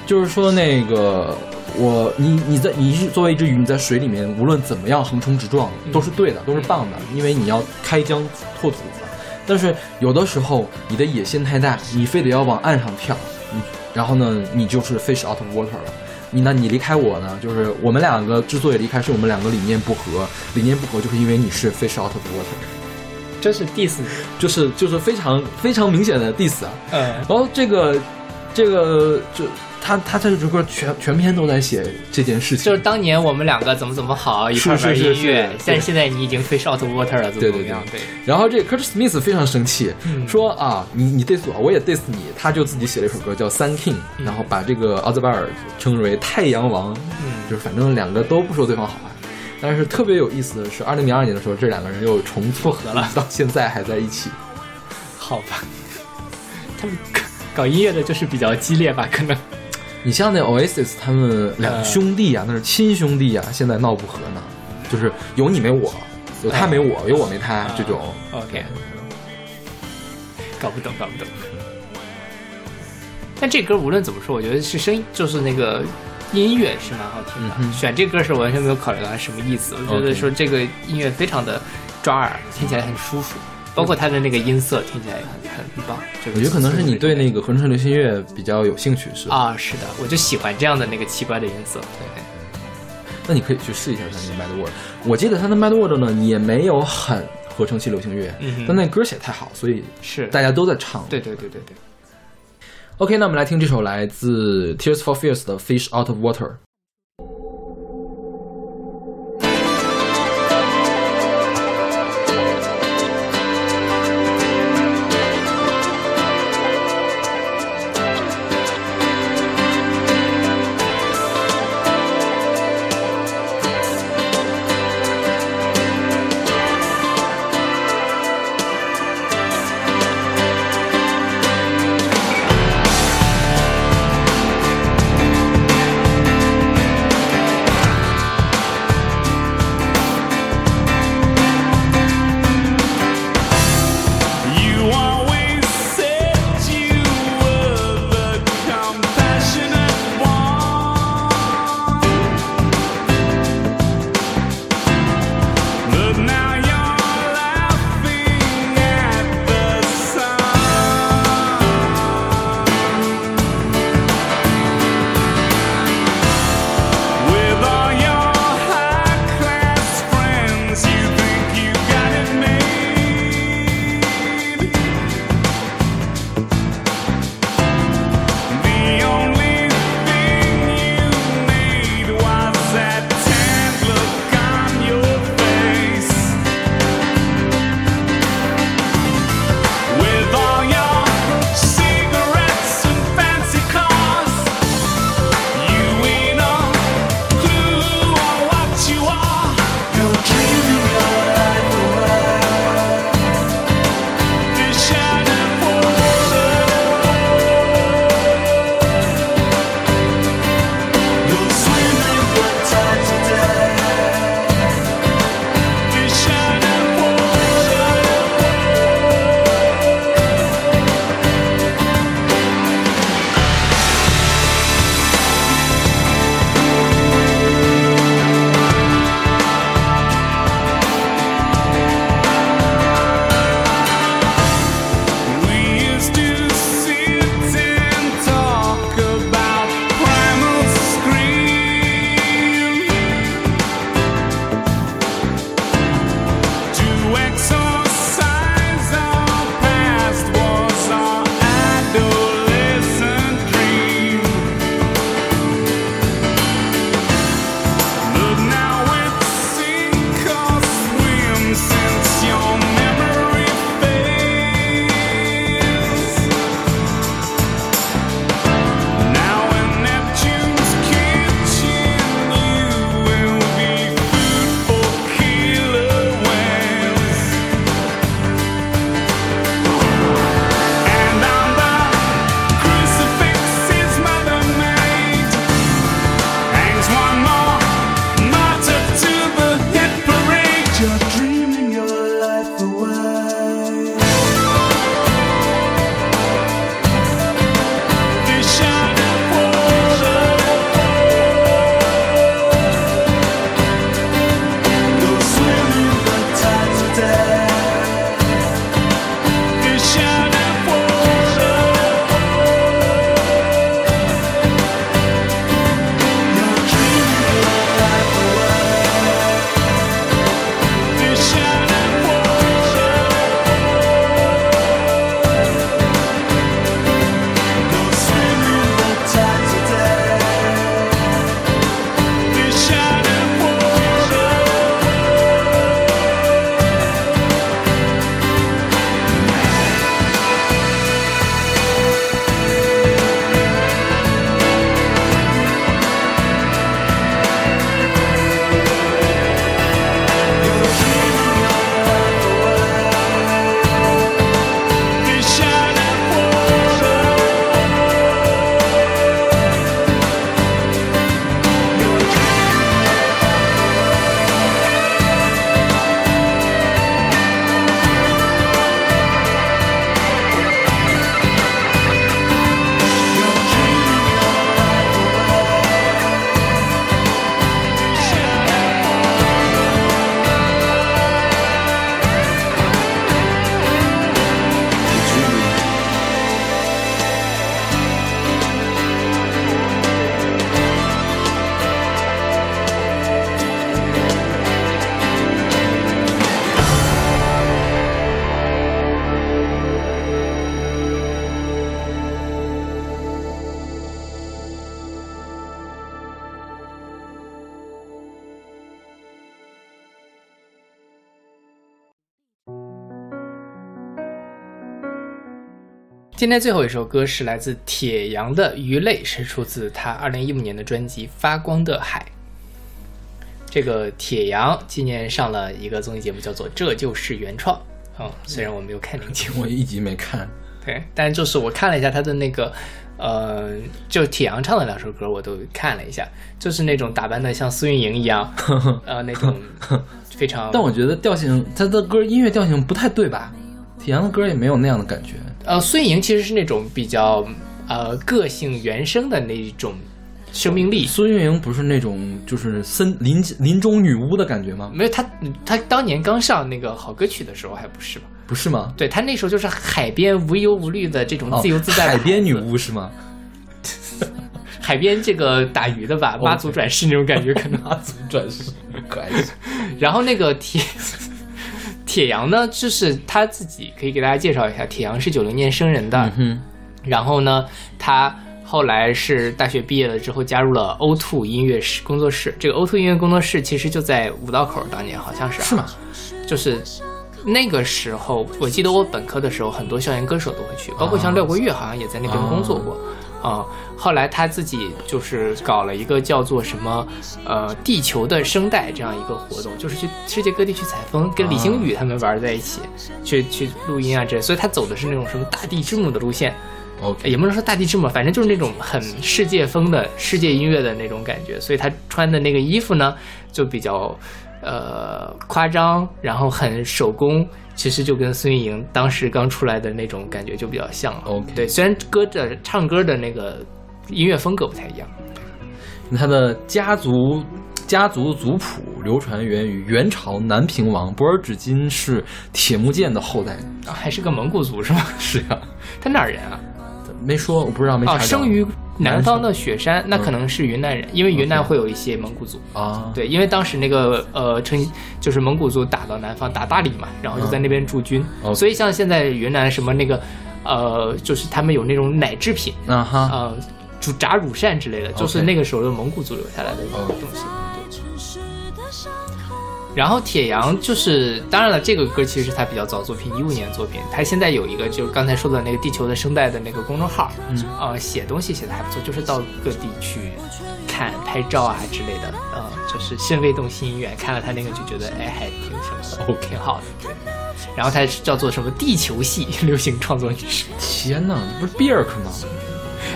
就是说那个我你你在你是作为一只鱼，你在水里面无论怎么样横冲直撞都是对的，都是棒的，因为你要开疆拓土嘛。但是有的时候你的野心太大，你非得要往岸上跳，你然后呢，你就是 fish out of water 了。你那？你离开我呢？就是我们两个之所以离开，是我们两个理念不合。理念不合，就是因为你是 fish out of water，真是 diss 你。就是就是非常非常明显的 diss 啊。嗯然后这个这个就他他这首歌全全篇都在写这件事情，就是当年我们两个怎么怎么好，一块儿玩音乐是，但是现在你已经 fish out water 了，怎么对对怎么样？对，然后这个 Kurt Smith 非常生气，嗯说啊，你你 diss 我，我也 diss 你，他就自己写了一首歌叫《Sun King》，嗯然后把这个奥兹巴尔称之为太阳王，嗯就是反正两个都不说对方好话。但是特别有意思的是，二零零二年的时候，这两个人又重复合了到现在还在一起。好吧，他们搞搞音乐的就是比较激烈吧，可能。你像那 Oasis 他们两呃兄弟啊，那是亲兄弟啊，现在闹不和呢，就是有你没我，有他没我，有我没他这种。OK，搞不懂，搞不懂。但这歌无论怎么说，我觉得是声音，就是那个音乐是蛮好听的。嗯选这歌时候完全没有考虑到它什么意思，我觉得说这个音乐非常的抓耳，听起来很舒服，包括它的那个音色听起来也很很棒。我觉得可能是你对那个合成式流行乐比较有兴趣，是吧？啊，是的，我就喜欢这样的那个奇怪的音色。对，那你可以去试一下他那个 Mad World。我记得他的 Mad World 呢也没有很合成器流行乐，嗯但那歌写太好，所以是，大家都在唱。对对对对对。OK，那我们来听这首来自 Tears for Fears 的《Fish Out of Water》。今天最后一首歌是来自铁阳的《鱼类》，是出自他二零一五年的专辑《发光的海》。这个铁阳今年上了一个综艺节目，叫做《这就是原创》。嗯，虽然我没有看那个节目，我一集没看。对，但就是我看了一下他的那个，呃，就铁阳唱的两首歌，我都看了一下，就是那种打扮的像苏运莹一样，呃，那种非常。但我觉得调性，他的歌音乐调性不太对吧？铁阳的歌也没有那样的感觉。呃，苏运莹其实是那种比较呃个性原生的那种生命力。孙运莹不是那种就是森林林中女巫的感觉吗？没有，她她当年刚上那个好歌曲的时候还不是吗？不是吗？对她那时候就是海边无忧无虑的这种自由自在、哦。海边女巫是吗？海边这个打鱼的吧，妈祖转世那种感觉，可能妈祖转世可爱。然后那个铁铁阳呢，就是他自己可以给大家介绍一下，铁阳是九零年生人的，嗯、然后呢，他后来是大学毕业了之后加入了 O Two 音乐室工作室。这个 O Two 音乐工作室其实就在五道口，当年好像是、啊、是吗？就是那个时候，我记得我本科的时候，很多校园歌手都会去，包括像廖国玉好像也在那边工作过。啊、嗯，后来他自己就是搞了一个叫做什么呃地球的声带这样一个活动，就是去世界各地去采风，跟李星宇他们玩在一起，去去录音啊这，所以他走的是那种什么大地之母的路线。也不能说大地之母，反正就是那种很世界风的世界音乐的那种感觉，所以他穿的那个衣服呢，就比较呃夸张，然后很手工。其实就跟孙运莹当时刚出来的那种感觉就比较像了。OK，对，虽然歌的唱歌的那个音乐风格不太一样。他的家族家族族谱流传源于元朝南平王博尔只金是铁木剑的后代，啊，还是个蒙古族是吗？是呀、啊，他哪儿人啊？没说，我不知道，没查哦，生于南方的雪山，那可嗯能是云南人，因为云南会有一些蒙古族啊。对，因为当时那个呃，称就是蒙古族打到南方打大理嘛，然后就在那边驻军，嗯、所以像现在云南什么那个呃，就是他们有那种奶制品啊哈，呃，煮炸乳扇之类的，就是那个时候的蒙古族留下来的东西。然后铁阳就是，当然了，这个歌其实是他比较早作品，一五年的作品。他现在有一个，就是刚才说的那个地球的声带的那个公众号，嗯，啊、呃，写东西写的还不错，就是到各地去看拍照啊之类的，呃，就是身未动心远，看了他那个就觉得，哎，还挺什么的，挺好的。对。然后他叫做什么地球系流行创作女士。天哪，你不是 Björk 吗？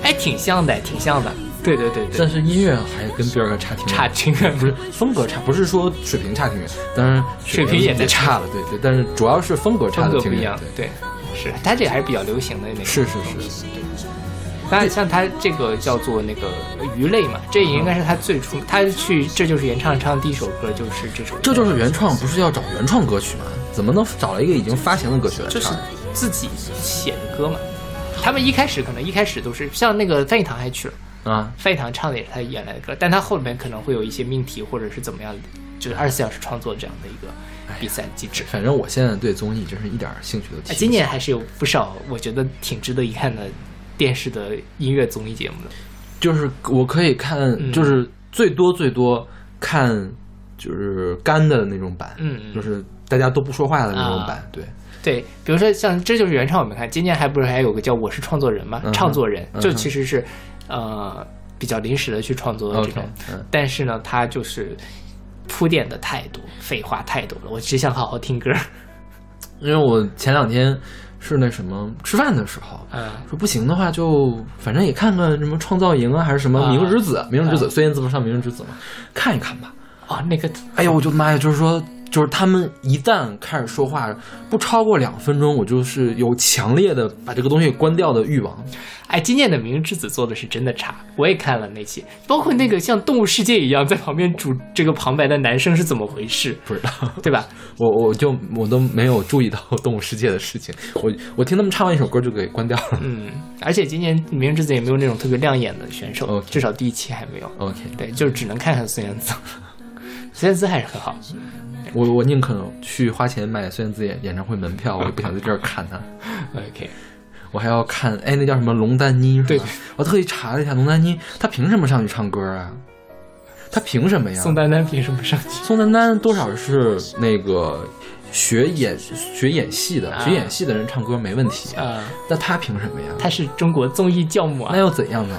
哎，挺像的，挺像的。对对对对，但是音乐还跟别人差挺远差挺远，不是风格差，不是说水平差挺远，当然水平也在差了，对对，但是主要是风格差的不一样，对，是他这个还是比较流行的那个，是是是，对。当然，像他这个叫做那个鱼类嘛，这也应该是他最初，他去这就是原唱唱的第一首歌就是这首，这就是原创，不是要找原创歌曲吗？怎么能找了一个已经发行的歌曲来唱？就是自己写的歌嘛。他们一开始可能一开始都是像那个范逸堂还去了。啊，范逸堂唱的也是他原来的歌，但他后面可能会有一些命题或者是怎么样，就是二十四小时创作这样的一个比赛机制。反正我现在对综艺真是一点兴趣都提。今年还是有不少我觉得挺值得一看的电视的音乐综艺节目的。就是我可以看，嗯、就是最多最多看就是干的那种版，嗯，就是大家都不说话的那种版，啊、对。对，比如说像这就是原唱，我们看今年还不是还有个叫我是创作人嘛，嗯、唱作人嗯、就其实是。呃，比较临时的去创作的这种 okay, 嗯，但是呢，他就是铺垫的太多，废话太多了，我只想好好听歌。因为我前两天是那什么吃饭的时候，嗯，说不行的话就反正也看看什么创造营啊，还是什么明日之子，啊、明日之子，孙燕姿不上明日之子嘛，看一看吧。哦，那个，哎呀，我就妈呀，就是说。就是他们一旦开始说话，不超过两分钟，我就是有强烈的把这个东西关掉的欲望。哎，今年的《明日之子》做的是真的差，我也看了那期，包括那个像《动物世界》一样在旁边主这个旁白的男生是怎么回事？不知道，对吧？我我就我都没有注意到《动物世界》的事情，我我听他们唱完一首歌就给关掉了。嗯，而且今年《明日之子》也没有那种特别亮眼的选手.至少第一期还没有。OK，对，就只能看看孙燕姿，孙燕姿还是很好。我我宁可去花钱买孙燕姿演演唱会门票，我也不想在这儿看她。OK，我还要看，哎，那叫什么龙丹妮是吧？对，我特意查了一下，龙丹妮她凭什么上去唱歌啊？她凭什么呀？宋丹丹凭什么上去？宋丹丹多少是那个学演学演戏的，啊学演戏的人唱歌没问题，啊，那她凭什么呀？她是中国综艺教母啊那。又怎样呢？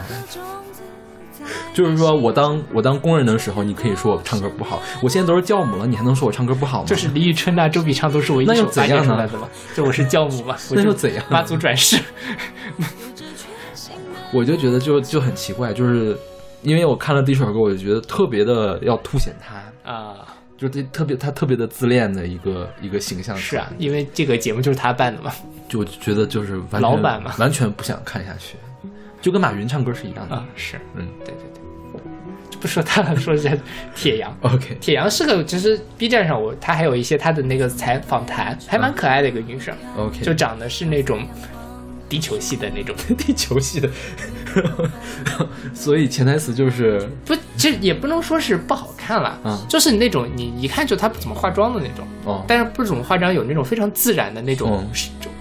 就是说我当我当工人的时候，你可以说我唱歌不好，我现在都是教母了，你还能说我唱歌不好吗？就是李宇春呐、周笔畅都是我一手搭怎样呢建出来的嘛，就我是教母嘛，我就那又怎样呢妈祖转世。我就觉得就就很奇怪，就是因为我看了第一首歌，我就觉得特别的要凸显他，啊，就特特别他特别的自恋的一个一个形象。是啊，因为这个节目就是他办的嘛。就觉得就是完全老板嘛完全不想看下去，就跟马云唱歌是一样的。啊，是，嗯。对对对，就不说他了，说一下铁阳。OK，铁阳是个，其实 B 站上我他还有一些他的那个采访谈，还蛮可爱的一个女生，OK，就长得是那种地球系的那种，地球系的，所以潜台词就是不，其实也不能说是不好看了，嗯就是那种你一看就她不怎么化妆的那种，哦，但是不怎么化妆有那种非常自然的那种嗯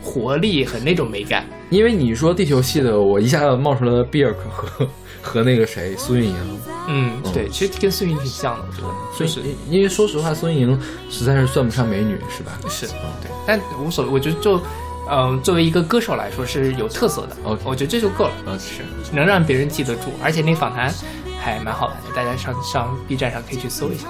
活力和那种美感。因为你说地球系的，我一下子冒出来了比尔克和和那个谁苏运莹，嗯，嗯对，其实跟孙云挺像的，我觉得，就是因为说实话，孙运莹实在是算不上美女，是吧？是，对，但无所谓，我觉得就，嗯、作为一个歌手来说是有特色的我觉得这就够了，嗯是能让别人记得住，而且那访谈还蛮好玩的，大家上上 B 站上可以去搜一下。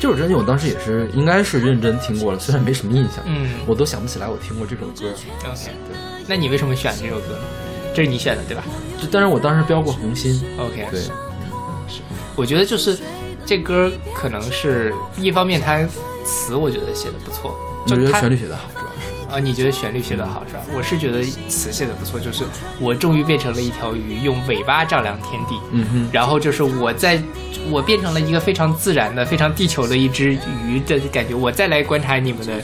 这首专辑我当时也是应该是认真听过了，虽然没什么印象，嗯我都想不起来我听过这首歌。，OK，对，那你为什么选这首歌？这是你选的对吧就但是我当时标过红心，？OK，对，我觉得就是这歌可能是一方面，它词我觉得写的不错，我觉得就它旋律写的好。啊，你觉得旋律写得好是吧？我是觉得词写的不错，就是我终于变成了一条鱼，用尾巴丈量天地。嗯哼，然后就是我在，我变成了一个非常自然的、非常地球的一只鱼的感觉。我再来观察你们的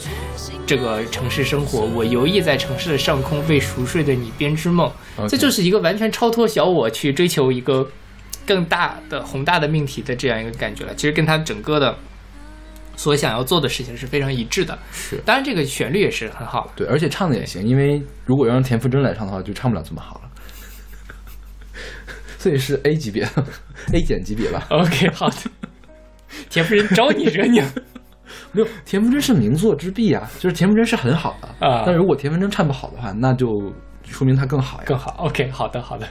这个城市生活，我游弋在城市的上空，为熟睡的你编织梦。这就是一个完全超脱小我去追求一个更大的宏大的命题的这样一个感觉了。其实跟他整个的所想要做的事情是非常一致的。是当然，这个旋律也是很好的。对，而且唱的也行，因为如果要让田馥甄来唱的话，就唱不了这么好了。所以是 A 级别，A 减级别吧。OK，好的。田馥甄招你惹你了 没有，田馥甄是名作之璧啊，就是田馥甄是很好的啊但如果田馥甄唱不好的话，那就说明他更好呀。更好。OK，好的，好的。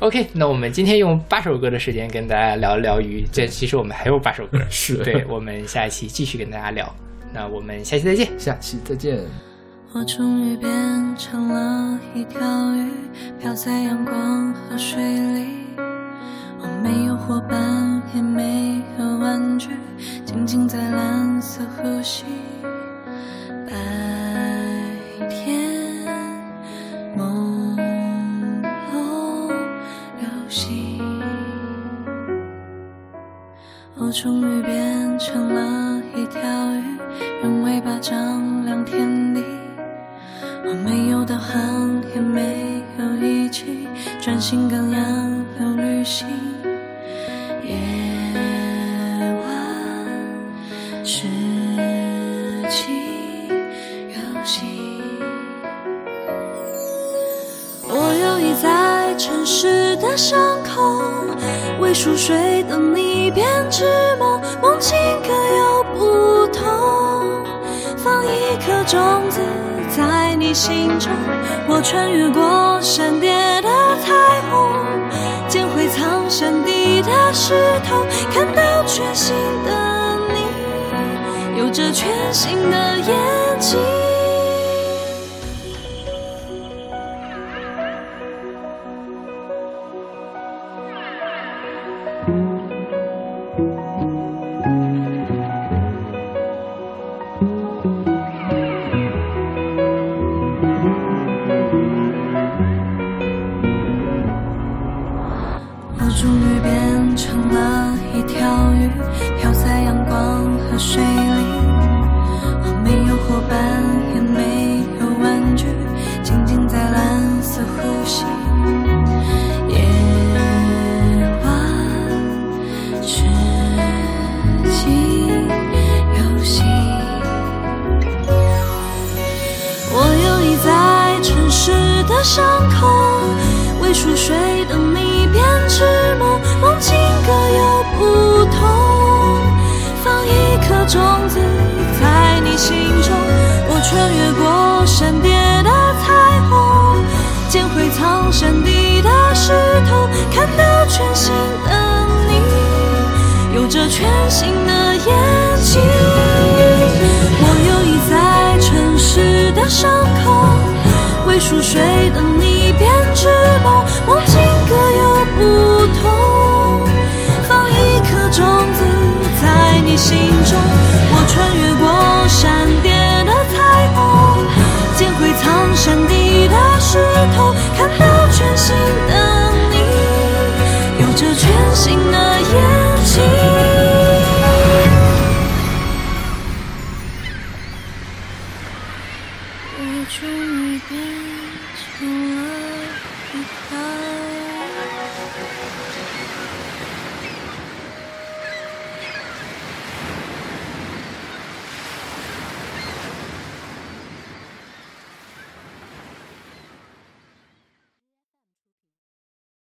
OK，那我们今天用八首歌的时间跟大家聊一聊鱼，这其实我们还有八首歌，是对，我们下一期继续跟大家聊。那我们下期再见。下期再见。我终于变成了一条鱼，漂在阳光和水里。我没有伙伴，也没有玩具，静静在蓝色呼吸。白我终于变成了一条鱼，用尾巴丈量天地。我没有导航，也没有仪器，专心跟洋流旅行。夜晚是记游戏。我游弋在城市的上空，为熟睡的你编织梦，梦境各有不同。放一颗种子在你心中，我穿越过闪电的彩虹，捡回藏山底的石头，看到全新的你，有着全新的眼睛。